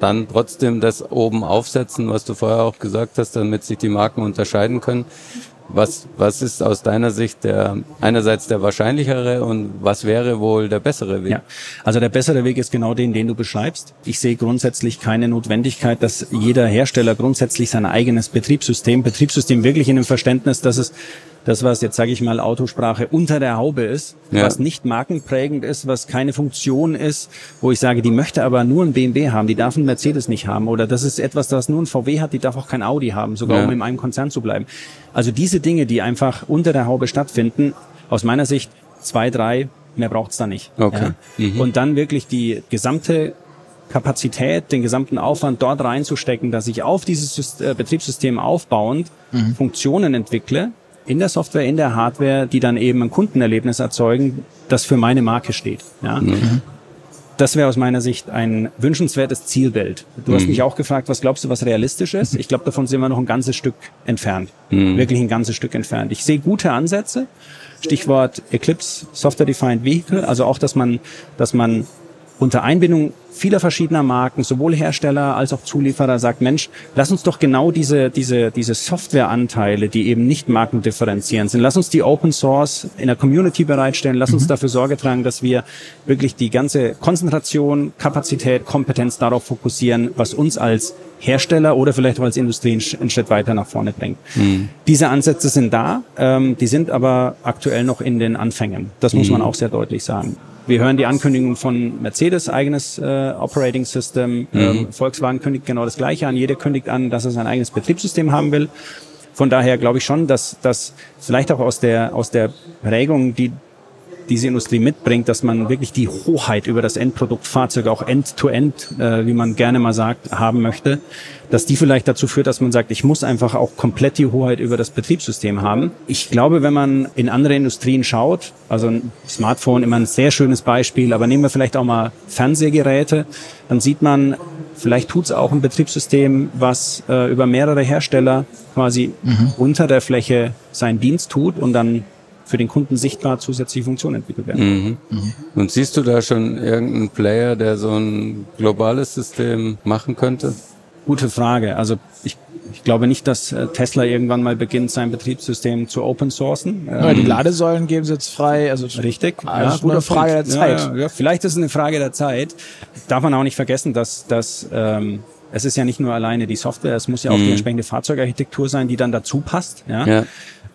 dann trotzdem das oben aufsetzen, was du vorher auch gesagt hast, damit sich die Marken unterscheiden können. Was, was ist aus deiner Sicht der einerseits der wahrscheinlichere und was wäre wohl der bessere Weg? Ja, also der bessere Weg ist genau den, den du beschreibst. Ich sehe grundsätzlich keine Notwendigkeit, dass jeder Hersteller grundsätzlich sein eigenes Betriebssystem, Betriebssystem wirklich in dem Verständnis, dass es das, was jetzt sage ich mal Autosprache unter der Haube ist, ja. was nicht markenprägend ist, was keine Funktion ist, wo ich sage, die möchte aber nur ein BMW haben, die darf ein Mercedes nicht haben oder das ist etwas, das nur ein VW hat, die darf auch kein Audi haben, sogar ja. um in einem Konzern zu bleiben. Also diese Dinge, die einfach unter der Haube stattfinden, aus meiner Sicht zwei, drei, mehr braucht's da nicht. Okay. Ja? Mhm. Und dann wirklich die gesamte Kapazität, den gesamten Aufwand dort reinzustecken, dass ich auf dieses äh, Betriebssystem aufbauend mhm. Funktionen entwickle, in der Software, in der Hardware, die dann eben ein Kundenerlebnis erzeugen, das für meine Marke steht. Ja? Mhm. Das wäre aus meiner Sicht ein wünschenswertes Zielbild. Du mhm. hast mich auch gefragt, was glaubst du, was realistisch ist? Ich glaube, davon sind wir noch ein ganzes Stück entfernt. Mhm. Wirklich ein ganzes Stück entfernt. Ich sehe gute Ansätze. Stichwort Eclipse Software Defined Vehicle. Also auch, dass man, dass man unter Einbindung vieler verschiedener Marken, sowohl Hersteller als auch Zulieferer, sagt, Mensch, lass uns doch genau diese, diese, diese Softwareanteile, die eben nicht markendifferenzierend sind, lass uns die Open Source in der Community bereitstellen, lass mhm. uns dafür Sorge tragen, dass wir wirklich die ganze Konzentration, Kapazität, Kompetenz darauf fokussieren, was uns als Hersteller oder vielleicht auch als Industrie einen Schritt weiter nach vorne bringt. Mhm. Diese Ansätze sind da, ähm, die sind aber aktuell noch in den Anfängen. Das muss mhm. man auch sehr deutlich sagen. Wir hören die Ankündigung von Mercedes eigenes äh, Operating System. Mhm. Ähm, Volkswagen kündigt genau das Gleiche an. Jeder kündigt an, dass er sein eigenes Betriebssystem haben will. Von daher glaube ich schon, dass, dass vielleicht auch aus der, aus der Prägung, die diese Industrie mitbringt, dass man wirklich die Hoheit über das Endprodukt Fahrzeug auch end-to-end, -End, äh, wie man gerne mal sagt, haben möchte, dass die vielleicht dazu führt, dass man sagt, ich muss einfach auch komplett die Hoheit über das Betriebssystem haben. Ich glaube, wenn man in andere Industrien schaut, also ein Smartphone immer ein sehr schönes Beispiel, aber nehmen wir vielleicht auch mal Fernsehgeräte, dann sieht man, vielleicht tut es auch ein Betriebssystem, was äh, über mehrere Hersteller quasi mhm. unter der Fläche seinen Dienst tut und dann für den Kunden sichtbar zusätzliche Funktionen entwickelt werden. Mhm. Mhm. Und siehst du da schon irgendeinen Player, der so ein globales System machen könnte? Gute Frage. Also ich, ich glaube nicht, dass äh, Tesla irgendwann mal beginnt, sein Betriebssystem zu open sourcen. Ja, die ähm, Ladesäulen geben sie jetzt frei. Also richtig. Ja, gute Frage der Zeit. Ja, ja, vielleicht ist es eine Frage der Zeit. Darf man auch nicht vergessen, dass, dass ähm, es ist ja nicht nur alleine die Software, es muss ja auch mhm. die entsprechende Fahrzeugarchitektur sein, die dann dazu passt. Ja? ja.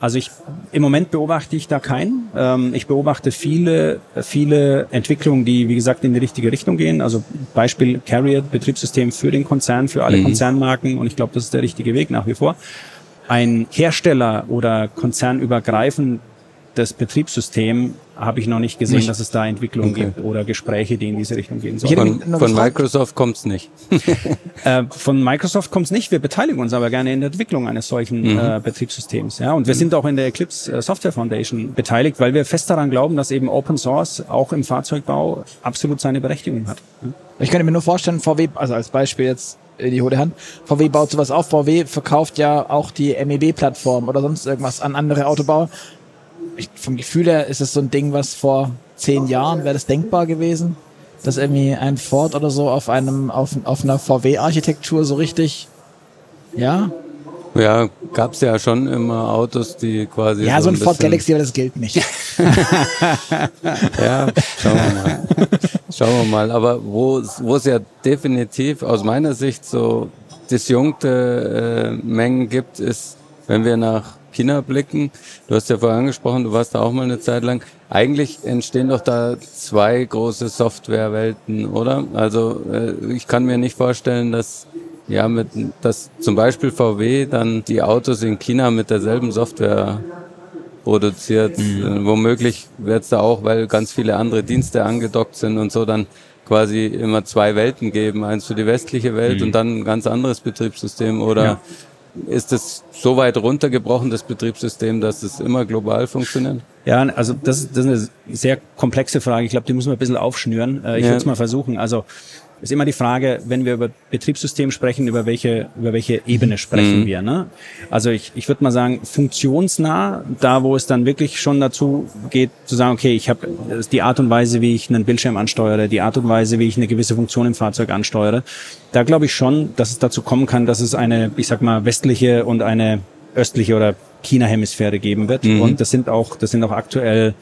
Also ich im Moment beobachte ich da keinen. Ähm, ich beobachte viele, viele Entwicklungen, die wie gesagt in die richtige Richtung gehen. Also Beispiel Carrier Betriebssystem für den Konzern, für alle mhm. Konzernmarken und ich glaube, das ist der richtige Weg nach wie vor. Ein Hersteller oder konzernübergreifend das Betriebssystem habe ich noch nicht gesehen, nicht. dass es da Entwicklungen okay. gibt oder Gespräche, die in diese Richtung gehen sollen. Von, von Microsoft kommt es nicht. äh, von Microsoft kommt es nicht. Wir beteiligen uns aber gerne in der Entwicklung eines solchen mhm. äh, Betriebssystems. Ja, und wir sind auch in der Eclipse äh, Software Foundation beteiligt, weil wir fest daran glauben, dass eben Open Source auch im Fahrzeugbau absolut seine Berechtigung hat. Ja? Ich könnte mir nur vorstellen, VW, also als Beispiel jetzt in die hohe Hand. VW baut sowas auf. VW verkauft ja auch die MEB-Plattform oder sonst irgendwas an andere Autobauer ich, vom Gefühl her ist es so ein Ding, was vor zehn Jahren wäre das denkbar gewesen, dass irgendwie ein Ford oder so auf einem, auf, auf einer VW-Architektur so richtig, ja. Ja, gab es ja schon immer Autos, die quasi. Ja, so ein, so ein Ford Galaxy, aber das gilt nicht. ja, schauen wir mal. Schauen wir mal. Aber wo wo es ja definitiv aus meiner Sicht so disjunkte äh, Mengen gibt, ist, wenn wir nach China blicken. Du hast ja vorher angesprochen, du warst da auch mal eine Zeit lang. Eigentlich entstehen doch da zwei große Softwarewelten, oder? Also äh, ich kann mir nicht vorstellen, dass ja mit dass zum Beispiel VW dann die Autos in China mit derselben Software produziert. Mhm. Äh, womöglich wird es da auch, weil ganz viele andere Dienste angedockt sind und so dann quasi immer zwei Welten geben, eins für die westliche Welt mhm. und dann ein ganz anderes Betriebssystem oder ja ist es so weit runtergebrochen, das Betriebssystem, dass es immer global funktioniert? Ja, also das, das ist eine sehr komplexe Frage. Ich glaube, die muss man ein bisschen aufschnüren. Äh, ich ja. würde es mal versuchen. Also ist immer die Frage, wenn wir über Betriebssystem sprechen, über welche, über welche Ebene sprechen mhm. wir. Ne? Also ich, ich würde mal sagen, funktionsnah, da wo es dann wirklich schon dazu geht, zu sagen, okay, ich habe die Art und Weise, wie ich einen Bildschirm ansteuere, die Art und Weise, wie ich eine gewisse Funktion im Fahrzeug ansteuere, da glaube ich schon, dass es dazu kommen kann, dass es eine, ich sag mal, westliche und eine östliche oder China-Hemisphäre geben wird. Mhm. Und das sind auch, das sind auch aktuell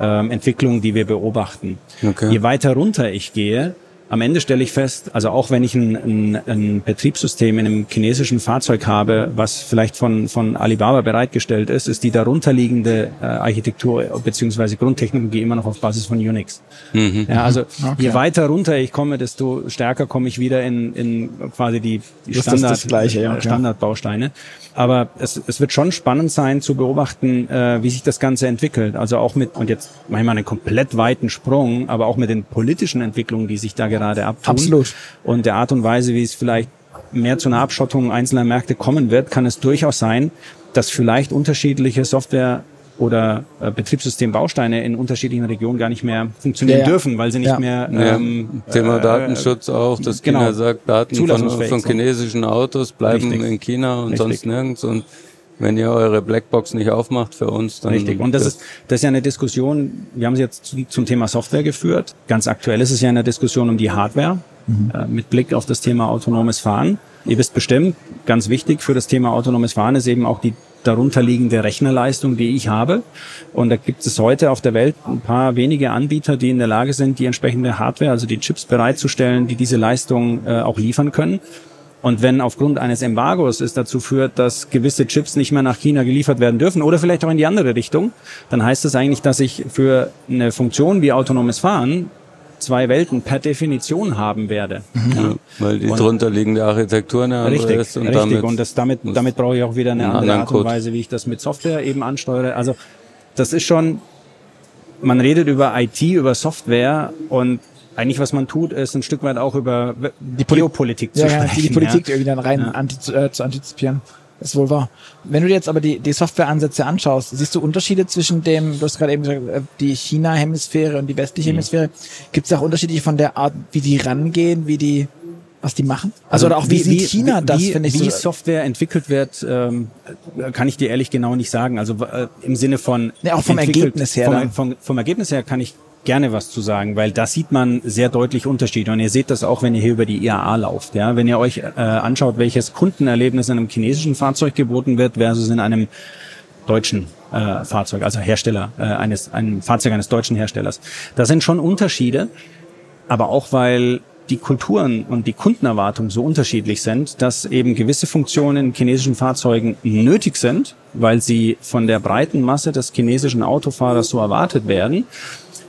ähm, Entwicklungen, die wir beobachten. Okay. Je weiter runter ich gehe, am Ende stelle ich fest, also auch wenn ich ein, ein, ein Betriebssystem in einem chinesischen Fahrzeug habe, was vielleicht von, von Alibaba bereitgestellt ist, ist die darunterliegende äh, Architektur beziehungsweise Grundtechnologie immer noch auf Basis von Unix. Mhm. Ja, also okay. je weiter runter ich komme, desto stärker komme ich wieder in, in quasi die, die Standard, Gleiche, ja, okay. Standardbausteine. Aber es, es wird schon spannend sein zu beobachten, äh, wie sich das Ganze entwickelt. Also auch mit, und jetzt manchmal einen komplett weiten Sprung, aber auch mit den politischen Entwicklungen, die sich da gerade abtun. Absolut. Und der Art und Weise, wie es vielleicht mehr zu einer Abschottung einzelner Märkte kommen wird, kann es durchaus sein, dass vielleicht unterschiedliche Software oder äh, Betriebssystembausteine in unterschiedlichen Regionen gar nicht mehr funktionieren ja, ja. dürfen, weil sie nicht ja. mehr ähm, Thema äh, Datenschutz auch, dass genau, China sagt, Daten von, von chinesischen Autos bleiben Richtig. in China und Richtig. sonst nirgends und wenn ihr eure Blackbox nicht aufmacht für uns, dann. Richtig. Und das ist, das ist ja eine Diskussion, wir haben sie jetzt zum Thema Software geführt. Ganz aktuell ist es ja eine Diskussion um die Hardware, mhm. äh, mit Blick auf das Thema autonomes Fahren. Ihr wisst bestimmt, ganz wichtig für das Thema autonomes Fahren ist eben auch die darunterliegende Rechnerleistung, die ich habe. Und da gibt es heute auf der Welt ein paar wenige Anbieter, die in der Lage sind, die entsprechende Hardware, also die Chips bereitzustellen, die diese Leistung äh, auch liefern können. Und wenn aufgrund eines Embargos es dazu führt, dass gewisse Chips nicht mehr nach China geliefert werden dürfen oder vielleicht auch in die andere Richtung, dann heißt das eigentlich, dass ich für eine Funktion wie autonomes Fahren zwei Welten per Definition haben werde. Mhm. Ja, weil die und drunterliegende Architektur eine andere richtig, ist. Und richtig, damit und das, damit, damit brauche ich auch wieder eine andere Art und Weise, wie ich das mit Software eben ansteuere. Also das ist schon, man redet über IT, über Software und eigentlich was man tut, ist ein Stück weit auch über die Geopolitik zu ja, sprechen. Die, die Politik ja. irgendwie dann rein ja. anti, äh, zu antizipieren. Ist wohl wahr. Wenn du dir jetzt aber die, die Softwareansätze anschaust, siehst du Unterschiede zwischen dem, du hast gerade eben gesagt, äh, die China-Hemisphäre und die westliche mhm. Hemisphäre. Gibt es auch Unterschiede von der Art, wie die rangehen, wie die was die machen? Also, also oder auch wie, wie China wie, das, finde ich. Wie so Software entwickelt wird, ähm, kann ich dir ehrlich genau nicht sagen. Also äh, im Sinne von... Ja, auch vom Ergebnis her. Vom, vom, vom Ergebnis her kann ich gerne was zu sagen, weil da sieht man sehr deutlich Unterschiede. Und ihr seht das auch, wenn ihr hier über die IAA lauft. Ja? Wenn ihr euch äh, anschaut, welches Kundenerlebnis in einem chinesischen Fahrzeug geboten wird versus in einem deutschen äh, Fahrzeug, also Hersteller äh, eines ein Fahrzeug eines deutschen Herstellers. Da sind schon Unterschiede, aber auch weil die Kulturen und die Kundenerwartungen so unterschiedlich sind, dass eben gewisse Funktionen in chinesischen Fahrzeugen nötig sind, weil sie von der breiten Masse des chinesischen Autofahrers so erwartet werden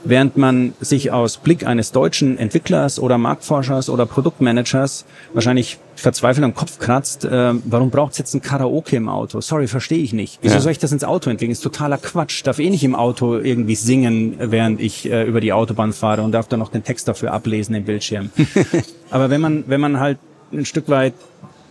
während man sich aus Blick eines deutschen Entwicklers oder Marktforschers oder Produktmanagers wahrscheinlich verzweifelt am Kopf kratzt, äh, warum braucht es jetzt ein Karaoke im Auto? Sorry, verstehe ich nicht. Wieso ja. soll ich das ins Auto entwickeln? Ist totaler Quatsch. Darf eh nicht im Auto irgendwie singen, während ich äh, über die Autobahn fahre und darf dann noch den Text dafür ablesen im Bildschirm. Aber wenn man, wenn man halt ein Stück weit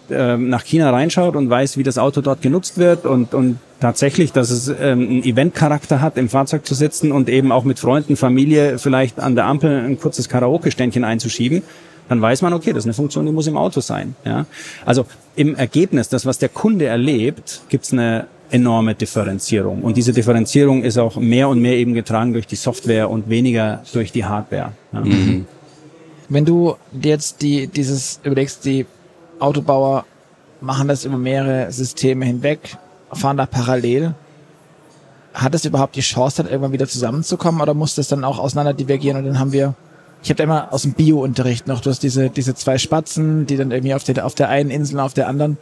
ähm, nach China reinschaut und weiß, wie das Auto dort genutzt wird und, und tatsächlich, dass es ähm, einen Eventcharakter hat, im Fahrzeug zu sitzen und eben auch mit Freunden, Familie vielleicht an der Ampel ein kurzes Karaoke-Ständchen einzuschieben, dann weiß man, okay, das ist eine Funktion, die muss im Auto sein. Ja? Also im Ergebnis, das, was der Kunde erlebt, gibt's eine enorme Differenzierung. Und diese Differenzierung ist auch mehr und mehr eben getragen durch die Software und weniger durch die Hardware. Ja. Mhm. Wenn du jetzt die, dieses überlegst, die Autobauer machen das über mehrere Systeme hinweg, fahren da parallel. Hat es überhaupt die Chance, dann irgendwann wieder zusammenzukommen oder muss das dann auch auseinander divergieren und dann haben wir, ich habe immer aus dem Bio-Unterricht noch, du hast diese, diese zwei Spatzen, die dann irgendwie auf der, auf der einen Insel und auf der anderen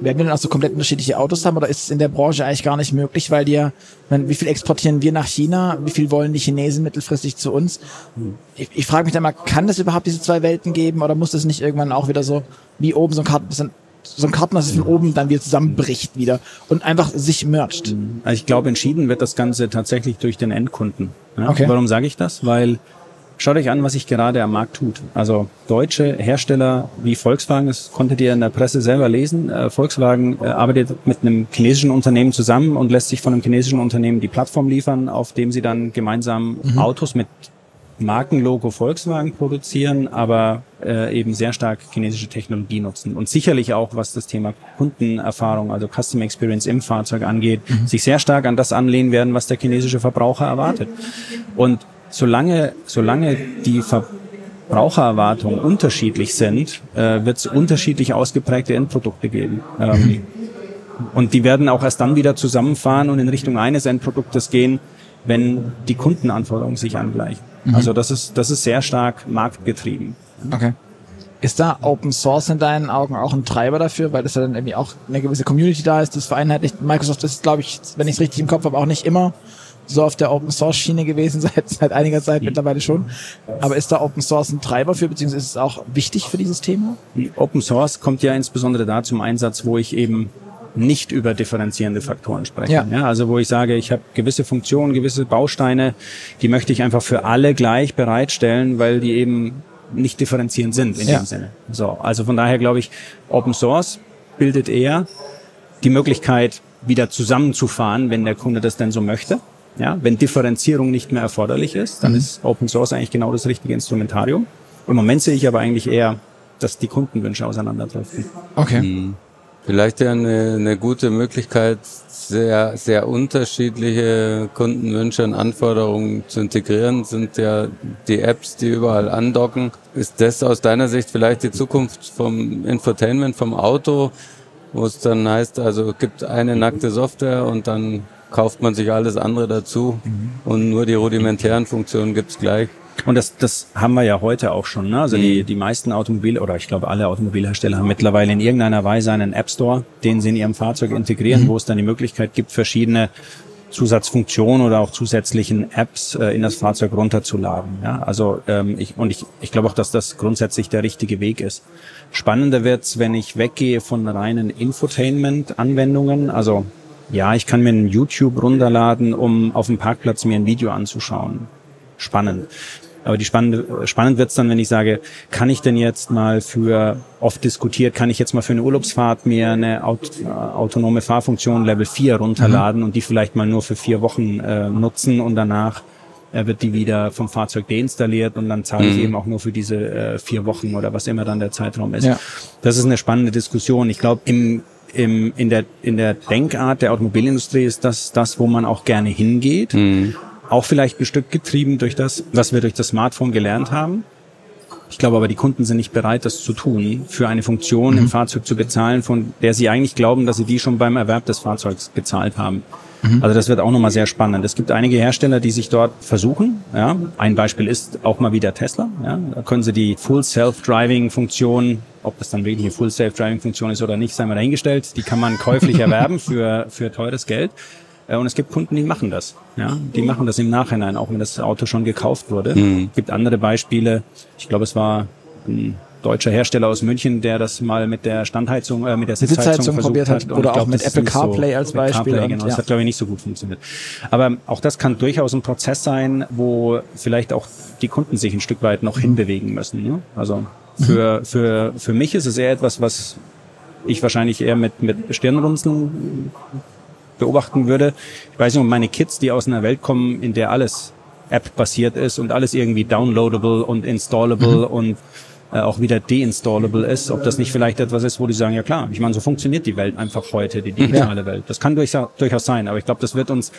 werden wir dann auch so komplett unterschiedliche Autos haben oder ist es in der Branche eigentlich gar nicht möglich, weil die ja, wie viel exportieren wir nach China, wie viel wollen die Chinesen mittelfristig zu uns? Ich, ich frage mich dann mal, kann es überhaupt diese zwei Welten geben oder muss das nicht irgendwann auch wieder so wie oben so ein Karten, so ein Karten, das von oben dann wieder zusammenbricht wieder und einfach sich mercht? Also ich glaube, entschieden wird das Ganze tatsächlich durch den Endkunden. Ja? Okay. Warum sage ich das? Weil Schaut euch an, was sich gerade am Markt tut. Also deutsche Hersteller wie Volkswagen, das konntet ihr in der Presse selber lesen. Äh, Volkswagen äh, arbeitet mit einem chinesischen Unternehmen zusammen und lässt sich von einem chinesischen Unternehmen die Plattform liefern, auf dem sie dann gemeinsam mhm. Autos mit Markenlogo Volkswagen produzieren, aber äh, eben sehr stark chinesische Technologie nutzen und sicherlich auch, was das Thema Kundenerfahrung, also Customer Experience im Fahrzeug angeht, mhm. sich sehr stark an das anlehnen werden, was der chinesische Verbraucher erwartet. Und solange, solange die Verbrauchererwartungen unterschiedlich sind, äh, wird es unterschiedlich ausgeprägte Endprodukte geben. Ähm, und die werden auch erst dann wieder zusammenfahren und in Richtung eines Endproduktes gehen, wenn die Kundenanforderungen sich angleichen. Mhm. Also das ist, das ist sehr stark marktgetrieben. Okay. Ist da Open Source in deinen Augen auch ein Treiber dafür, weil das ja dann irgendwie auch eine gewisse Community da ist, das vereinheitlicht. Microsoft ist, glaube ich, wenn ich es richtig im Kopf habe, auch nicht immer so auf der Open Source Schiene gewesen seit, seit einiger Zeit mittlerweile schon. Aber ist da Open Source ein Treiber für, beziehungsweise ist es auch wichtig für dieses Thema? Open Source kommt ja insbesondere da zum Einsatz, wo ich eben nicht über differenzierende Faktoren spreche. Ja. ja. also wo ich sage, ich habe gewisse Funktionen, gewisse Bausteine, die möchte ich einfach für alle gleich bereitstellen, weil die eben nicht differenzierend sind in ja. dem Sinne. So, also von daher glaube ich, Open Source bildet eher die Möglichkeit, wieder zusammenzufahren, wenn der Kunde das denn so möchte. Ja, wenn Differenzierung nicht mehr erforderlich ist, dann mhm. ist Open Source eigentlich genau das richtige Instrumentarium. Im Moment sehe ich aber eigentlich eher, dass die Kundenwünsche auseinanderdriften. Okay. Mhm. Vielleicht ja eine, eine gute Möglichkeit, sehr, sehr unterschiedliche Kundenwünsche und Anforderungen zu integrieren, sind ja die Apps, die überall andocken. Ist das aus deiner Sicht vielleicht die Zukunft vom Infotainment, vom Auto, wo es dann heißt, also gibt eine nackte Software und dann kauft man sich alles andere dazu mhm. und nur die rudimentären Funktionen gibt's gleich. Und das, das haben wir ja heute auch schon. Ne? Also mhm. die, die meisten Automobil- oder ich glaube alle Automobilhersteller haben mittlerweile in irgendeiner Weise einen App Store, den sie in ihrem Fahrzeug integrieren, mhm. wo es dann die Möglichkeit gibt, verschiedene Zusatzfunktionen oder auch zusätzlichen Apps äh, in das Fahrzeug runterzuladen. Ja? Also ähm, ich, und ich, ich glaube auch, dass das grundsätzlich der richtige Weg ist. Spannender wird's, wenn ich weggehe von reinen Infotainment-Anwendungen. Also ja, ich kann mir ein YouTube runterladen, um auf dem Parkplatz mir ein Video anzuschauen. Spannend. Aber die spannende, spannend wird's dann, wenn ich sage, kann ich denn jetzt mal für, oft diskutiert, kann ich jetzt mal für eine Urlaubsfahrt mir eine Aut äh, autonome Fahrfunktion Level 4 runterladen mhm. und die vielleicht mal nur für vier Wochen äh, nutzen und danach äh, wird die wieder vom Fahrzeug deinstalliert und dann zahle ich mhm. eben auch nur für diese äh, vier Wochen oder was immer dann der Zeitraum ist. Ja. Das ist eine spannende Diskussion. Ich glaube, im im, in, der, in der Denkart der Automobilindustrie ist das das, wo man auch gerne hingeht. Mhm. Auch vielleicht ein Stück getrieben durch das, was wir durch das Smartphone gelernt haben. Ich glaube aber, die Kunden sind nicht bereit, das zu tun, für eine Funktion mhm. im Fahrzeug zu bezahlen, von der sie eigentlich glauben, dass sie die schon beim Erwerb des Fahrzeugs gezahlt haben. Mhm. Also das wird auch nochmal sehr spannend. Es gibt einige Hersteller, die sich dort versuchen. Ja. Ein Beispiel ist auch mal wieder Tesla. Ja. Da können sie die Full Self-Driving-Funktion, ob das dann wirklich eine Full Self-Driving-Funktion ist oder nicht, sei mal dahingestellt. Die kann man käuflich erwerben für, für teures Geld. Äh, und es gibt Kunden, die machen das. Ja, die machen das im Nachhinein, auch wenn das Auto schon gekauft wurde. Mhm. Es gibt andere Beispiele. Ich glaube, es war ein deutscher Hersteller aus München, der das mal mit der Standheizung, äh, mit der Sitzheizung, Sitzheizung probiert hat. Oder auch mit Apple CarPlay so, als Beispiel. CarPlay, genau. Ja. Das hat, glaube ich, nicht so gut funktioniert. Aber auch das kann durchaus ein Prozess sein, wo vielleicht auch die Kunden sich ein Stück weit noch hinbewegen müssen. Ne? Also für, für, für mich ist es eher etwas, was ich wahrscheinlich eher mit, mit Stirnrunzeln beobachten würde. Ich weiß nicht, meine Kids, die aus einer Welt kommen, in der alles App-basiert ist und alles irgendwie downloadable und installable mhm. und äh, auch wieder deinstallable ist, ob das nicht vielleicht etwas ist, wo die sagen, ja klar, ich meine, so funktioniert die Welt einfach heute, die digitale ja. Welt. Das kann durchaus, durchaus sein, aber ich glaube, das wird uns,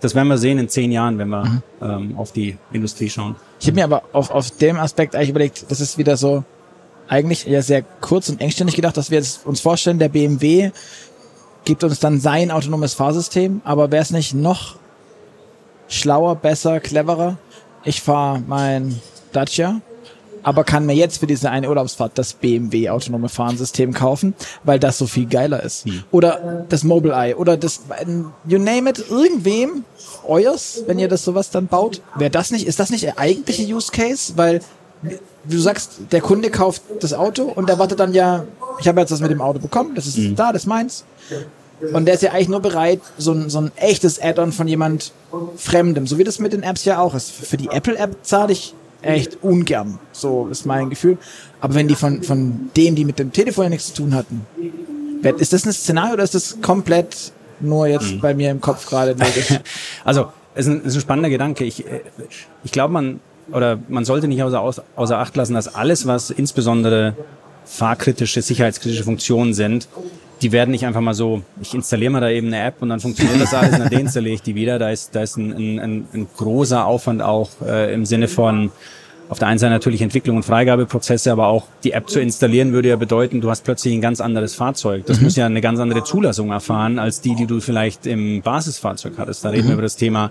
das werden wir sehen in zehn Jahren, wenn wir mhm. ähm, auf die Industrie schauen. Ich habe mir aber auf, auf dem Aspekt eigentlich überlegt, das ist wieder so eigentlich ja sehr kurz und engständig gedacht, dass wir jetzt uns vorstellen, der BMW gibt uns dann sein autonomes Fahrsystem, aber wäre es nicht noch schlauer, besser, cleverer? Ich fahre mein Dacia, aber kann mir jetzt für diese eine Urlaubsfahrt das BMW autonome Fahrensystem kaufen, weil das so viel geiler ist. Hm. Oder das Mobileye oder das, you name it, irgendwem, euers, wenn ihr das sowas dann baut. Wäre das nicht, ist das nicht der eigentliche Use Case? Weil du sagst, der Kunde kauft das Auto und er wartet dann ja, ich habe jetzt das mit dem Auto bekommen, das ist mhm. da, das ist meins. Und der ist ja eigentlich nur bereit, so ein, so ein echtes Add-on von jemand Fremdem, so wie das mit den Apps ja auch ist. Für die Apple-App zahle ich echt ungern, so ist mein Gefühl. Aber wenn die von, von denen, die mit dem Telefon ja nichts zu tun hatten, ist das ein Szenario oder ist das komplett nur jetzt mhm. bei mir im Kopf gerade? Also, es ist, ein, es ist ein spannender Gedanke. Ich, äh, ich glaube, man, oder man sollte nicht außer, außer Acht lassen, dass alles, was insbesondere fahrkritische, sicherheitskritische Funktionen sind, die werden nicht einfach mal so, ich installiere mal da eben eine App und dann funktioniert das alles und dann deinstalliere ich die wieder. Da ist, da ist ein, ein, ein großer Aufwand auch äh, im Sinne von auf der einen Seite natürlich Entwicklung und Freigabeprozesse, aber auch die App zu installieren würde ja bedeuten, du hast plötzlich ein ganz anderes Fahrzeug. Das mhm. muss ja eine ganz andere Zulassung erfahren als die, die du vielleicht im Basisfahrzeug hattest. Da reden mhm. wir über das Thema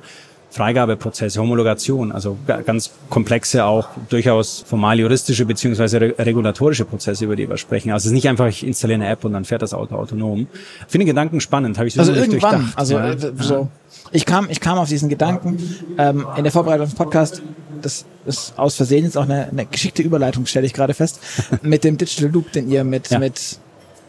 Freigabeprozesse, Homologation, also ganz komplexe, auch durchaus formal juristische beziehungsweise regulatorische Prozesse, über die wir sprechen. Also es ist nicht einfach, ich installiere eine App und dann fährt das Auto autonom. Ich finde Gedanken spannend, habe ich so also nicht irgendwann, durchdacht. Also ja. äh, so. Ich kam, ich kam auf diesen Gedanken ähm, in der Vorbereitung des Podcasts. Das ist aus Versehen jetzt auch eine, eine geschickte Überleitung, stelle ich gerade fest, mit dem Digital Loop, den ihr mit ja. mit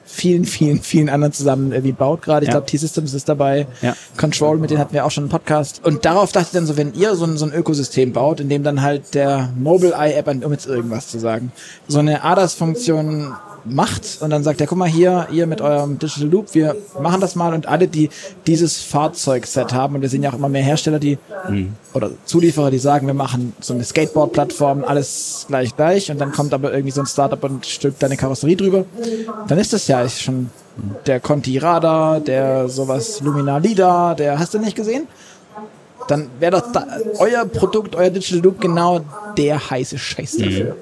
vielen, vielen, vielen anderen zusammen irgendwie baut gerade. Ich ja. glaube, T-Systems ist dabei. Ja. Control, mit denen hatten wir auch schon einen Podcast. Und darauf dachte ich dann so, wenn ihr so ein, so ein Ökosystem baut, in dem dann halt der Mobile Eye App, um jetzt irgendwas zu sagen, so eine ADAS-Funktion macht und dann sagt er, guck mal hier, ihr mit eurem Digital Loop, wir machen das mal und alle, die dieses Fahrzeugset haben und wir sehen ja auch immer mehr Hersteller, die mhm. oder Zulieferer, die sagen, wir machen so eine Skateboard-Plattform, alles gleich gleich und dann kommt aber irgendwie so ein Startup und stülpt deine Karosserie drüber, dann ist das ja schon der Conti Radar, der sowas Luminar LIDAR, der hast du nicht gesehen? Dann wäre doch da, euer Produkt, euer Digital Loop genau der heiße Scheiß dafür.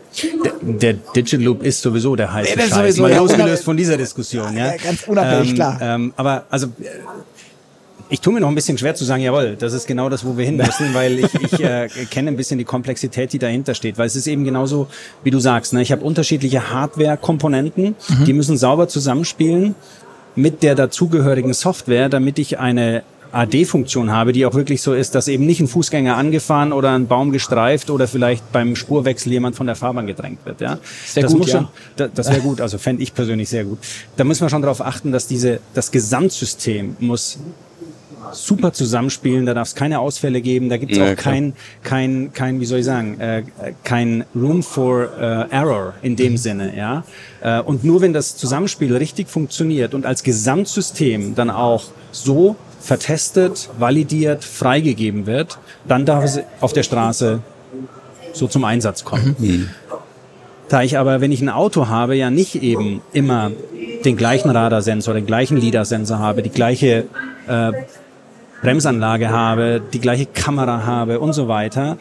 Der, der Digital Loop ist sowieso der heiße Der Scheiß, sowieso, mal ja, losgelöst von dieser Diskussion. Ja, Ja, ganz unabhängig, ähm, klar. Ähm, aber also ich tue mir noch ein bisschen schwer zu sagen, jawohl, das ist genau das, wo wir hin müssen, weil ich, ich äh, kenne ein bisschen die Komplexität, die dahinter steht. Weil es ist eben genauso, wie du sagst, ne? ich habe unterschiedliche Hardware-Komponenten, Mhm. die müssen sauber zusammenspielen mit der dazugehörigen Software, damit ich eine AD-Funktion habe, die auch wirklich so ist, dass eben nicht ein Fußgänger angefahren oder ein Baum gestreift oder vielleicht beim Spurwechsel jemand von der Fahrbahn gedrängt wird. Ja? Sehr das gut, muss ja. schon, da, das wäre gut, also fände ich persönlich sehr gut. Da muss man schon darauf achten, dass diese, das Gesamtsystem muss super zusammenspielen, da darf es keine Ausfälle geben, da gibt es Ja, auch kein, kein, kein, wie soll ich sagen, äh, kein Room for äh, Error in dem Sinne, ja. Äh, und nur wenn das Zusammenspiel richtig funktioniert und als Gesamtsystem dann auch so vertestet, validiert, freigegeben wird, dann darf es auf der Straße so zum Einsatz kommen. Da ich aber, wenn ich ein Auto habe, ja nicht eben immer den gleichen Radarsensor, den gleichen LIDAR-Sensor habe, die gleiche äh, Bremsanlage habe, die gleiche Kamera habe und so weiter,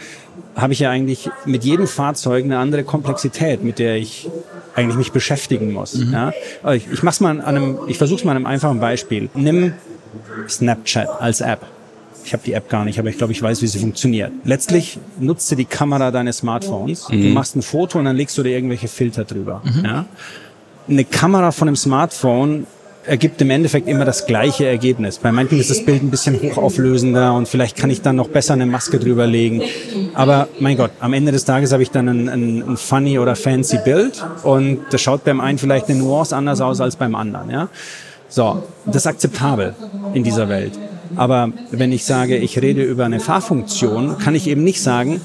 habe ich ja eigentlich mit jedem Fahrzeug eine andere Komplexität, mit der ich eigentlich mich beschäftigen muss. Ja? Aber Ich, ich mach's mal an einem, ich versuche es mal an einem einfachen Beispiel. Nimm Snapchat als App. Ich habe die App gar nicht, aber ich glaube, ich weiß, wie sie funktioniert. Letztlich nutzt du die Kamera deines Smartphones. Du machst ein Foto und dann legst du dir irgendwelche Filter drüber. Ja? Eine Kamera von einem Smartphone ergibt im Endeffekt immer das gleiche Ergebnis. Bei manchen ist das Bild ein bisschen hochauflösender und vielleicht kann ich dann noch besser eine Maske drüber legen. Aber mein Gott, am Ende des Tages habe ich dann ein, ein, ein funny oder fancy Bild und das schaut beim einen vielleicht eine Nuance anders aus als beim anderen. Ja? So, das ist akzeptabel in dieser Welt. Aber wenn ich sage, ich rede über eine Fahrfunktion, kann ich eben nicht sagen,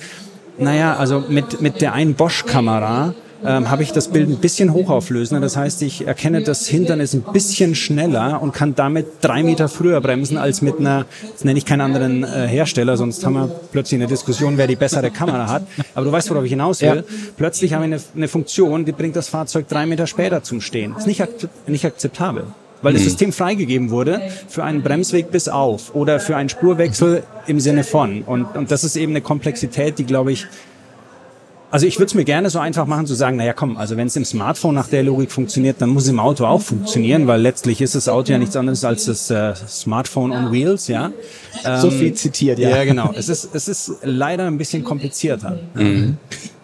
naja, also mit, mit der einen Bosch-Kamera ähm, habe ich das Bild ein bisschen hochauflösender. Das heißt, ich erkenne das Hindernis ein bisschen schneller und kann damit drei Meter früher bremsen als mit einer, jetzt nenne ich keinen anderen äh, Hersteller, sonst haben wir plötzlich eine Diskussion, wer die bessere Kamera hat. Aber du weißt, worauf ich hinaus will. Ja. Plötzlich haben wir eine, eine Funktion, die bringt das Fahrzeug drei Meter später zum Stehen. Das ist nicht, akzept, nicht akzeptabel. Weil das System freigegeben wurde für einen Bremsweg bis auf oder für einen Spurwechsel im Sinne von. Und, und das ist eben eine Komplexität, die, glaube ich, also ich würde es mir gerne so einfach machen zu sagen, naja komm, also wenn es im Smartphone nach der Logik funktioniert, dann muss es im Auto auch funktionieren, weil letztlich ist das Auto ja nichts anderes als das äh, Smartphone on Wheels, ja. So Ähm, viel zitiert, ja. Ja, genau. Es ist, es ist leider ein bisschen komplizierter.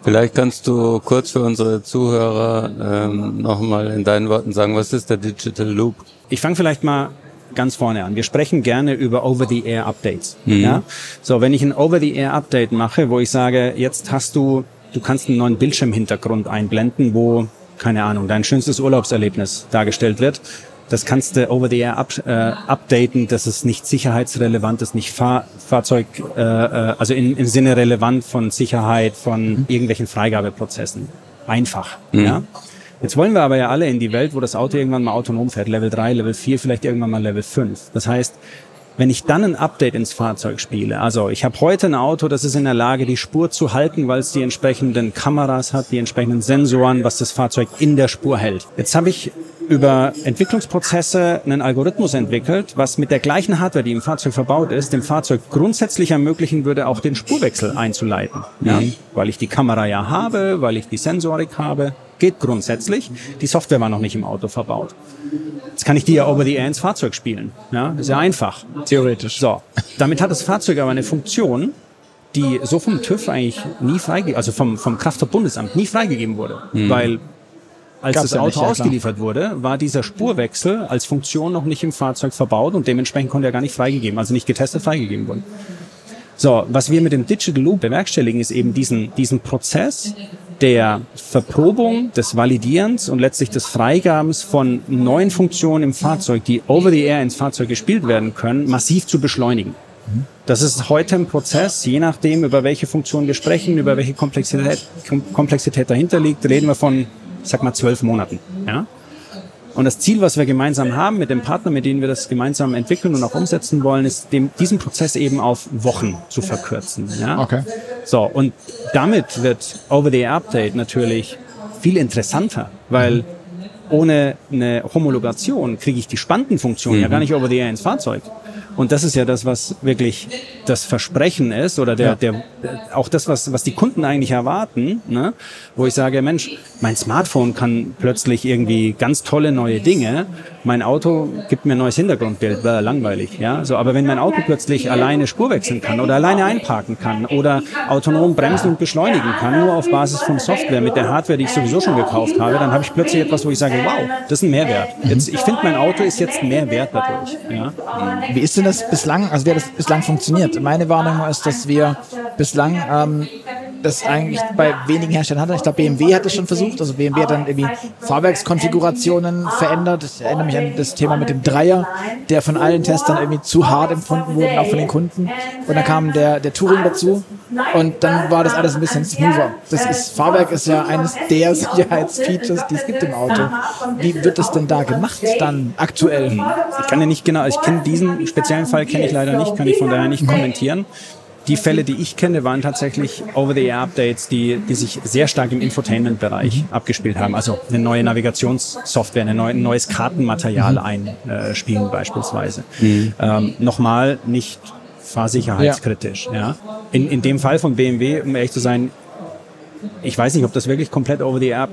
Vielleicht kannst du kurz für unsere Zuhörer ähm, nochmal in deinen Worten sagen, was ist der Digital Loop? Ich fange vielleicht mal ganz vorne an. Wir sprechen gerne über Over-the-Air-Updates. Ja? So, wenn ich ein Over-the-Air-Update mache, wo ich sage, jetzt hast du, du kannst einen neuen Bildschirmhintergrund einblenden, wo, keine Ahnung, dein schönstes Urlaubserlebnis dargestellt wird. Das kannst du over-the-air up, äh, updaten, das ist nicht sicherheitsrelevant, das ist nicht Fahr Fahrzeug, äh, äh, also in, im Sinne relevant von Sicherheit, von irgendwelchen Freigabeprozessen. Einfach. Ja? Jetzt wollen wir aber ja alle in die Welt, wo das Auto irgendwann mal autonom fährt, Level 3, Level 4, vielleicht irgendwann mal Level 5. Das heißt, wenn ich dann ein Update ins Fahrzeug spiele, also ich habe heute ein Auto, das ist in der Lage, die Spur zu halten, weil es die entsprechenden Kameras hat, die entsprechenden Sensoren, was das Fahrzeug in der Spur hält. Jetzt habe ich über Entwicklungsprozesse einen Algorithmus entwickelt, was mit der gleichen Hardware, die im Fahrzeug verbaut ist, dem Fahrzeug grundsätzlich ermöglichen würde, auch den Spurwechsel einzuleiten. Ja? Weil ich die Kamera ja habe, weil ich die Sensorik habe. Geht grundsätzlich. Die Software war noch nicht im Auto verbaut. Jetzt kann ich die ja over the air ins Fahrzeug spielen. Ja, ist ja einfach. Theoretisch. So, damit hat das Fahrzeug aber eine Funktion, die so vom TÜV eigentlich nie freigegeben, also vom, vom Kraftfahrtbundesamt nie freigegeben wurde. Weil als Gab's das ja Auto nicht, ja, ausgeliefert wurde, war dieser Spurwechsel als Funktion noch nicht im Fahrzeug verbaut und dementsprechend konnte er gar nicht freigegeben, also nicht getestet freigegeben worden. So, was wir mit dem Digital Loop bewerkstelligen, ist eben diesen, diesen Prozess der Verprobung, des Validierens und letztlich des Freigabens von neuen Funktionen im Fahrzeug, die over the air ins Fahrzeug gespielt werden können, massiv zu beschleunigen. Das ist heute ein Prozess, je nachdem, über welche Funktion wir sprechen, über welche Komplexität, Kom Komplexität dahinter liegt, reden wir von, sag mal, zwölf Monaten. Ja? Und das Ziel, was wir gemeinsam haben mit dem Partner, mit dem wir das gemeinsam entwickeln und auch umsetzen wollen, ist, dem, diesen Prozess eben auf Wochen zu verkürzen. Ja? Okay. So, und damit wird Over-the-Air-Update natürlich viel interessanter, weil ohne eine Homologation kriege ich die Spantenfunktion Mhm. ja gar nicht over the air ins Fahrzeug. Und das ist ja das, was wirklich das Versprechen ist oder der, der, auch das, was, was die Kunden eigentlich erwarten, ne? wo ich sage, Mensch, mein Smartphone kann plötzlich irgendwie ganz tolle neue Dinge. Mein Auto gibt mir ein neues Hintergrundbild, wäre langweilig, ja. So, aber wenn mein Auto plötzlich alleine Spur wechseln kann oder alleine einparken kann oder autonom bremsen und beschleunigen kann, nur auf Basis von Software mit der Hardware, die ich sowieso schon gekauft habe, dann habe ich plötzlich etwas, wo ich sage, wow, das ist ein Mehrwert. Jetzt, ich finde, mein Auto ist jetzt mehr wert dadurch. Ja. Wie ist denn das bislang, also wie hat das bislang funktioniert? Meine Wahrnehmung ist, dass wir bislang ähm, das eigentlich bei wenigen Herstellern hatten. Ich glaube, BMW hat das schon versucht. Also BMW hat dann irgendwie Fahrwerkskonfigurationen verändert. Ich erinnere mich an das Thema mit dem Dreier, der von allen Testern irgendwie zu hart empfunden wurde, auch von den Kunden. Und dann kam der, der Touring dazu und dann war das alles ein bisschen smoother. Das ist, Fahrwerk ist ja eines der Sicherheitsfeatures, die es gibt im Auto. Wie wird das denn da gemacht dann aktuell? Ich kann ja nicht genau, ich kenne diesen speziellen Fall kenne ich leider nicht, kann ich von daher nicht kommentieren. Die Fälle, die ich kenne, waren tatsächlich Over-the-Air-Updates, die, die sich sehr stark im Infotainment-Bereich abgespielt haben. Also eine neue Navigationssoftware, eine neue, ein neues Kartenmaterial einspielen beispielsweise. Ähm, nochmal nicht fahrsicherheitskritisch. Ja. In, in dem Fall von BMW, um ehrlich zu sein, ich weiß nicht, ob das wirklich komplett Over-the-Air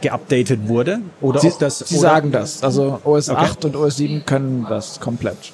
geupdatet wurde oder Sie, ob das Sie sagen das. Also OS Okay. 8 und OS 7 können das komplett.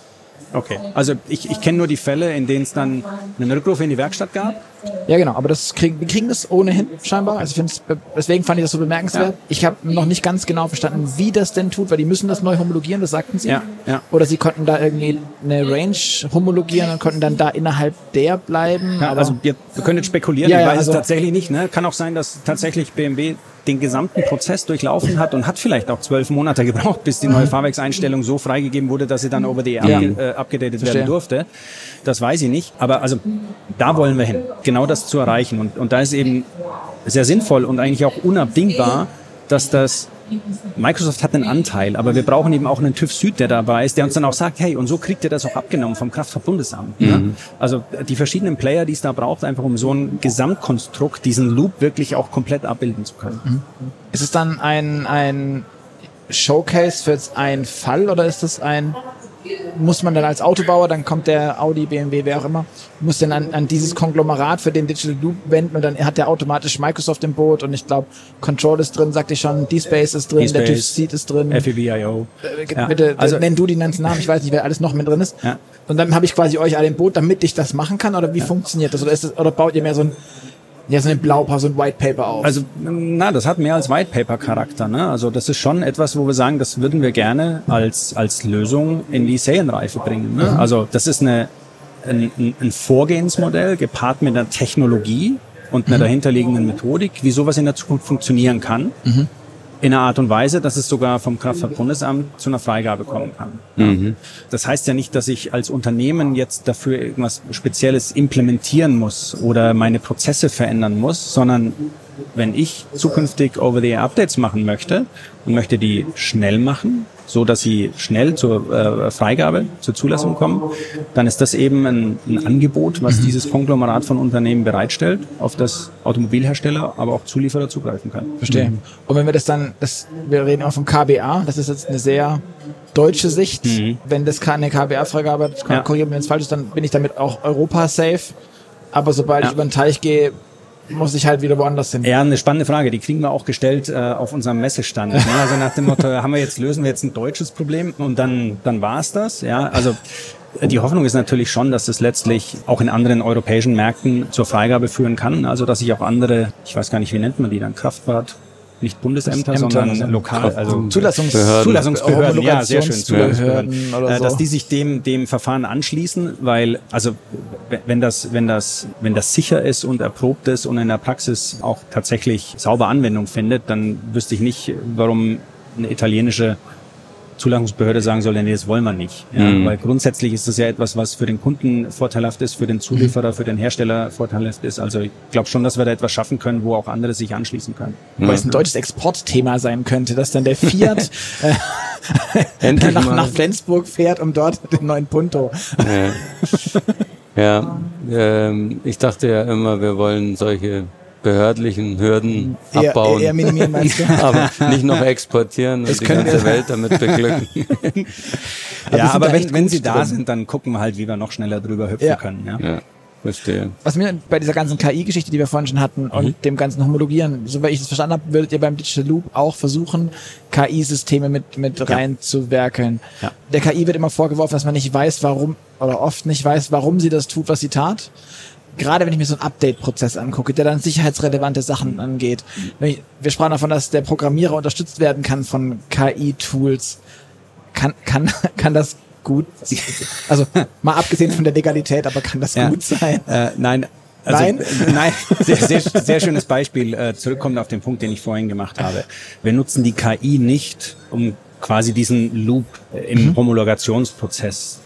Okay, also ich, ich kenne nur die Fälle, in denen es dann einen Rückruf in die Werkstatt gab. Ja, genau. Aber das kriegen, wir kriegen das ohnehin scheinbar. Also ich finde deswegen fand ich das so bemerkenswert. Ja. Ich habe noch nicht ganz genau verstanden, wie das denn tut, weil die müssen das neu homologieren, das sagten sie. Ja, ja. Oder sie konnten da irgendwie eine Range homologieren und konnten dann da innerhalb der bleiben. Ja, aber also wir, wir können jetzt spekulieren, Ja, ich weiß also- es tatsächlich nicht. Ne? Kann auch sein, dass tatsächlich BMW den gesamten Prozess durchlaufen hat und hat vielleicht auch zwölf Monate gebraucht, bis die neue Fahrwerkseinstellung so freigegeben wurde, dass sie dann over the air Ja. äh, abgedatet werden durfte. Das weiß ich nicht. Aber also da wollen wir hin, genau das zu erreichen. Und, und da ist eben sehr sinnvoll und eigentlich auch unabdingbar, dass das Microsoft hat einen Anteil, aber wir brauchen eben auch einen TÜV Süd, der dabei ist, der uns dann auch sagt, hey, und so kriegt ihr das auch abgenommen vom Kraftfahrtbundesamt. Ne? Also die verschiedenen Player, die es da braucht, einfach um so ein Gesamtkonstrukt, diesen Loop wirklich auch komplett abbilden zu können. ist es dann ein, ein Showcase für einen Fall oder ist es ein, muss man dann als Autobauer, dann kommt der Audi, BMW, wer auch immer, muss dann an, an dieses Konglomerat für den Digital Loop wenden und dann hat der automatisch Microsoft im Boot und ich glaube, Control ist drin, sagte ich schon, D-Space ist drin, der TÜV Seat ist drin. FEVIO. Äh, Ja, Bitte, also- nenn du die ganzen Namen, ich weiß nicht, wer alles noch mit drin ist. Ja. Und dann habe ich quasi euch alle im Boot, damit ich das machen kann, oder wie funktioniert das? Oder, ist das? oder baut ihr mehr so ein, ja, so ein Blaupause, ein White Paper auf? Also, na, das hat mehr als White Paper Charakter. Ne? Also, das ist schon etwas, wo wir sagen, das würden wir gerne als, als Lösung in die Serienreife bringen. Ne? Also, das ist eine, ein, ein- ein Vorgehensmodell gepaart mit einer Technologie und einer dahinterliegenden Methodik, wie sowas in der Zukunft funktionieren kann. In einer Art und Weise, dass es sogar vom Kraftfahrtbundesamt zu einer Freigabe kommen kann. Das heißt ja nicht, dass ich als Unternehmen jetzt dafür irgendwas Spezielles implementieren muss oder meine Prozesse verändern muss, sondern wenn ich zukünftig Over-the-Air-Updates machen möchte und möchte die schnell machen, so dass sie schnell zur äh, Freigabe, zur Zulassung kommen, dann ist das eben ein, ein Angebot, was dieses Konglomerat von Unternehmen bereitstellt, auf das Automobilhersteller, aber auch Zulieferer zugreifen können. Verstehe. Und wenn wir das dann, das, wir reden immer vom KBA, das ist jetzt eine sehr deutsche Sicht. Wenn das keine KBA-Freigabe hat, Ja. korrigieren wir, wenn es falsch ist, dann bin ich damit auch Europa-safe. Aber sobald Ja. ich über den Teich gehe, muss ich halt wieder woanders hin. Ja, eine spannende Frage. Die kriegen wir auch gestellt äh, auf unserem Messestand. Ne? Also nach dem Motto, haben wir jetzt lösen wir jetzt ein deutsches Problem und dann dann war's das. Ja, also die Hoffnung ist natürlich schon, dass es letztlich auch in anderen europäischen Märkten zur Freigabe führen kann. Also dass sich auch andere, ich weiß gar nicht, wie nennt man die dann, Kraftfahrt, nicht Bundesämter, Ämter, sondern lokal, also Zulassungs Behörden. Zulassungsbehörden, ja, sehr schön. Zulassungsbehörden, oder äh, so. dass die sich dem, dem Verfahren anschließen, weil, also, wenn das, wenn das, wenn das sicher ist und erprobt ist und in der Praxis auch tatsächlich sauber Anwendung findet, dann wüsste ich nicht, warum eine italienische Zulassungsbehörde sagen soll, nee, das wollen wir nicht. Ja, Mhm. Weil grundsätzlich ist das ja etwas, was für den Kunden vorteilhaft ist, für den Zulieferer, für den Hersteller vorteilhaft ist. Also ich glaube schon, dass wir da etwas schaffen können, wo auch andere sich anschließen können. Weil es ein deutsches Exportthema sein könnte, dass dann der Fiat äh, Endlich nach, nach Flensburg fährt, um dort den neuen Punto. Ja, ja ähm, ich dachte ja immer, wir wollen solche behördlichen Hürden Eher, abbauen, eher minimieren meinst du? aber nicht noch exportieren und die können ganze wir- Welt damit beglücken. wir ja, aber wenn, wenn sie da drin. sind, dann gucken wir halt, wie wir noch schneller drüber hüpfen Ja. können. Ja. Ja, verstehe. Was mir bei dieser ganzen KI-Geschichte, die wir vorhin schon hatten, Mhm. und dem ganzen Homologieren, soweit ich das verstanden habe, würdet ihr beim Digital Loop auch versuchen, KI-Systeme mit, mit reinzuwerkeln. Ja. Der KI wird immer vorgeworfen, dass man nicht weiß, warum, oder oft nicht weiß, warum sie das tut, was sie tat. Gerade wenn ich mir so einen Update-Prozess angucke, der dann sicherheitsrelevante Sachen angeht. Ich, wir sprachen davon, dass der Programmierer unterstützt werden kann von KI-Tools. Kann, kann, kann das gut, also mal abgesehen von der Legalität, aber kann das Ja. gut sein? Äh, nein. Also, Nein? nein, sehr, sehr, sehr schönes Beispiel, äh, zurückkommt auf den Punkt, den ich vorhin gemacht habe. Wir nutzen die KI nicht, um quasi diesen Loop äh, im Homologationsprozess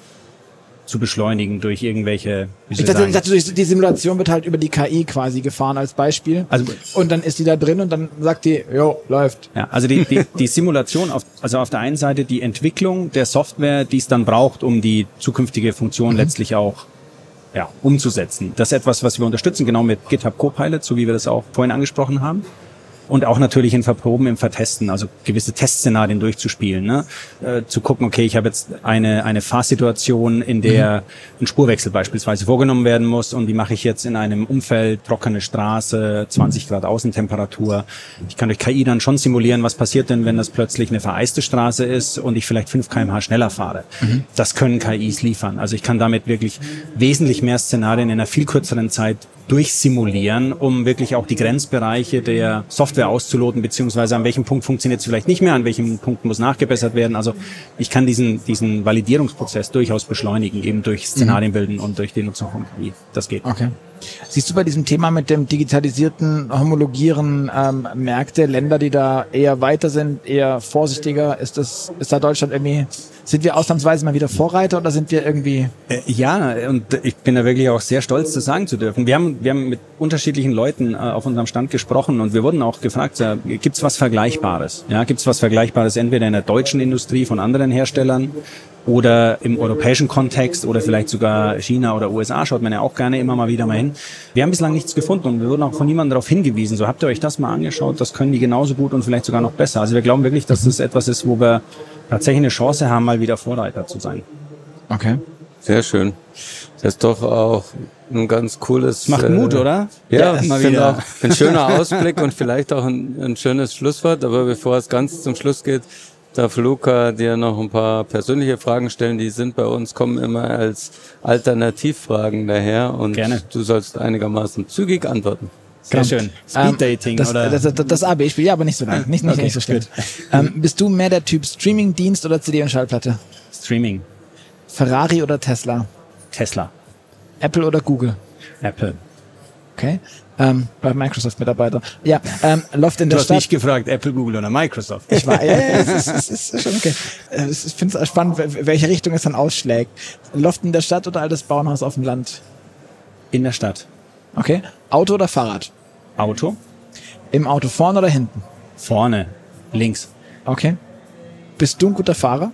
zu beschleunigen durch irgendwelche, Ich dachte, ich dachte, die Simulation wird halt über die KI quasi gefahren als Beispiel. Also- und dann ist die da drin und dann sagt die, jo, läuft. Ja, also die, die, die Simulation, auf, also auf der einen Seite die Entwicklung der Software, die es dann braucht, um die zukünftige Funktion letztlich auch ja, umzusetzen. Das ist etwas, was wir unterstützen, genau mit GitHub Copilot, so wie wir das auch vorhin angesprochen haben. Und auch natürlich in Verproben, im Vertesten, also gewisse Testszenarien durchzuspielen. Ne? Äh, zu gucken, okay, ich habe jetzt eine, eine Fahrsituation, in der ein Spurwechsel beispielsweise vorgenommen werden muss und die mache ich jetzt in einem Umfeld, trockene Straße, 20 Grad Außentemperatur. Ich kann durch KI dann schon simulieren, was passiert denn, wenn das plötzlich eine vereiste Straße ist und ich vielleicht 5 kmh schneller fahre. Das können KIs liefern. Also ich kann damit wirklich wesentlich mehr Szenarien in einer viel kürzeren Zeit durchsimulieren, um wirklich auch die Grenzbereiche der Software auszuloten, beziehungsweise an welchem Punkt funktioniert es vielleicht nicht mehr, an welchem Punkt muss nachgebessert werden. Also ich kann diesen, diesen Validierungsprozess durchaus beschleunigen, eben durch Szenarien bilden und durch die Nutzung von KI. Das geht. Okay. Siehst du bei diesem Thema mit dem digitalisierten Homologieren ähm, Märkte, Länder, die da eher weiter sind, eher vorsichtiger? Ist das, ist da Deutschland irgendwie, sind wir ausnahmsweise mal wieder Vorreiter oder sind wir irgendwie, Äh, Ja, und ich bin da wirklich auch sehr stolz, das sagen zu dürfen. Wir haben, wir haben mit unterschiedlichen Leuten äh, auf unserem Stand gesprochen und wir wurden auch gefragt, äh, gibt's was Vergleichbares? Ja, gibt's was Vergleichbares entweder in der deutschen Industrie von anderen Herstellern oder im europäischen Kontext oder vielleicht sogar China oder USA schaut man ja auch gerne immer mal wieder mal hin. Wir haben bislang nichts gefunden und wir wurden auch von niemandem darauf hingewiesen. So habt ihr euch das mal angeschaut, das können die genauso gut und vielleicht sogar noch besser. Also wir glauben wirklich, dass das etwas ist, wo wir tatsächlich eine Chance haben, mal wieder Vorreiter zu sein. okay. Sehr schön. Das ist doch auch ein ganz cooles. Macht Mut, oder? Ja, Ja, ich mal wieder. auch ein schöner Ausblick und vielleicht auch ein, ein schönes Schlusswort. Aber bevor es ganz zum Schluss geht, darf Luca dir noch ein paar persönliche Fragen stellen. Die sind bei uns, kommen immer als Alternativfragen daher und Gerne. du sollst einigermaßen zügig antworten. Sehr Genau. schön. Ähm, Speed Dating das, oder? Das, das, das AB-Spiel, ja, aber nicht so lang. Nicht, nicht, Okay, nicht so schlimm. Ähm, bist du mehr der Typ Streaming-Dienst oder CD und Schallplatte? Streaming. Ferrari oder Tesla? Tesla. Apple oder Google? Apple. Okay. Ähm, bei Microsoft-Mitarbeiter. Ja, ähm, Loft in Du der hast Stadt. nicht gefragt, Apple, Google oder Microsoft. Ich war, ja, ja, es ist, es ist schon okay. Äh, Ich finde es spannend, wel- welche Richtung es dann ausschlägt. Loft in der Stadt oder altes Bauernhaus auf dem Land? In der Stadt. Okay. Auto oder Fahrrad? Auto. Im Auto vorne oder hinten? Vorne. Links. Okay. Bist du ein guter Fahrer?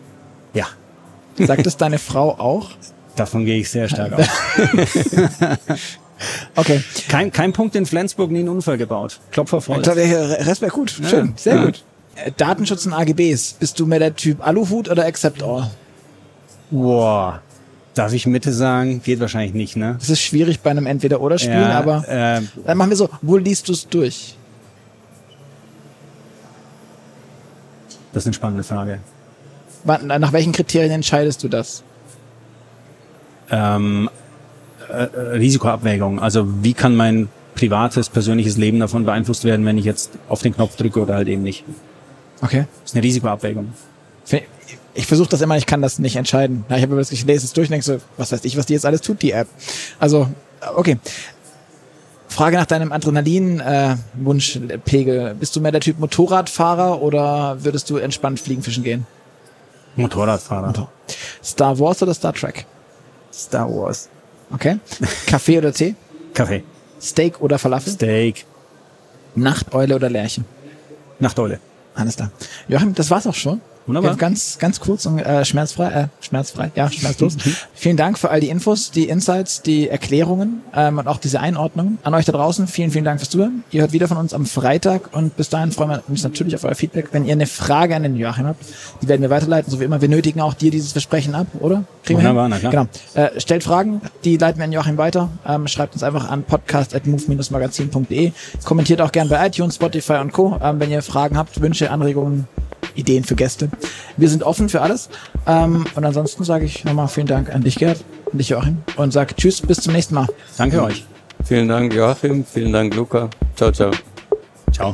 Ja. Sagt es deine Frau auch? Davon gehe ich sehr stark aus. Okay. Kein, kein Punkt in Flensburg, nie einen Unfall gebaut. Klopfer voll. Rest wäre gut. Schön. Sehr Ja. gut. Äh, Datenschutz und AGBs. Bist du mehr der Typ Aluhut oder Accept All? Boah. Darf ich Mitte sagen? Geht wahrscheinlich nicht, ne? Das ist schwierig bei einem Entweder-Oder-Spiel, Ja, aber äh, dann machen wir so. Wo liest du es durch? das ist eine spannende Frage. Nach welchen Kriterien entscheidest du das? Ähm, äh, äh, Risikoabwägung. Also wie kann mein privates, persönliches Leben davon beeinflusst werden, wenn ich jetzt auf den Knopf drücke oder halt eben nicht? Okay. Das ist eine Risikoabwägung. Ich versuche das immer, ich kann das nicht entscheiden. Ich habe das, ich lese es durch und denke so, was weiß ich, was die jetzt alles tut, die App. Also, okay. Frage nach deinem Adrenalin-Wunschpegel. Bist du mehr der Typ Motorradfahrer oder würdest du entspannt fliegen, fischen gehen? Motorradfahrer. Star Wars oder Star Trek? Star Wars. Okay. Kaffee oder Tee? Kaffee. Steak oder Falafel? Steak. Nachteule oder Lerche? Nachteule. Alles klar. Joachim, das war's auch schon. Wunderbar. Ganz, ganz kurz und äh, schmerzfrei, äh, schmerzfrei, ja, schmerzlos. vielen Dank für all die Infos, die Insights, die Erklärungen ähm, und auch diese Einordnung. An euch da draußen, vielen, vielen Dank fürs Zuhören. Ihr hört wieder von uns am Freitag und bis dahin freuen wir uns natürlich auf euer Feedback. Wenn ihr eine Frage an den Joachim habt, die werden wir weiterleiten, so wie immer. Wir nötigen auch dir dieses Versprechen ab, oder? Kriegen Wunderbar, na klar. Genau. Äh, stellt Fragen, die leiten wir an Joachim weiter. Ähm, schreibt uns einfach an podcast.move-magazin.de. Kommentiert auch gern bei iTunes, Spotify und Co., ähm, wenn ihr Fragen habt, Wünsche, Anregungen, Ideen für Gäste. Wir sind offen für alles. Ähm, und ansonsten sage ich nochmal vielen Dank an dich, Gerd, und dich, Joachim, und sage Tschüss, bis zum nächsten Mal. Danke euch. Vielen Dank, Joachim. Vielen Dank, Luca. Ciao, ciao. Ciao.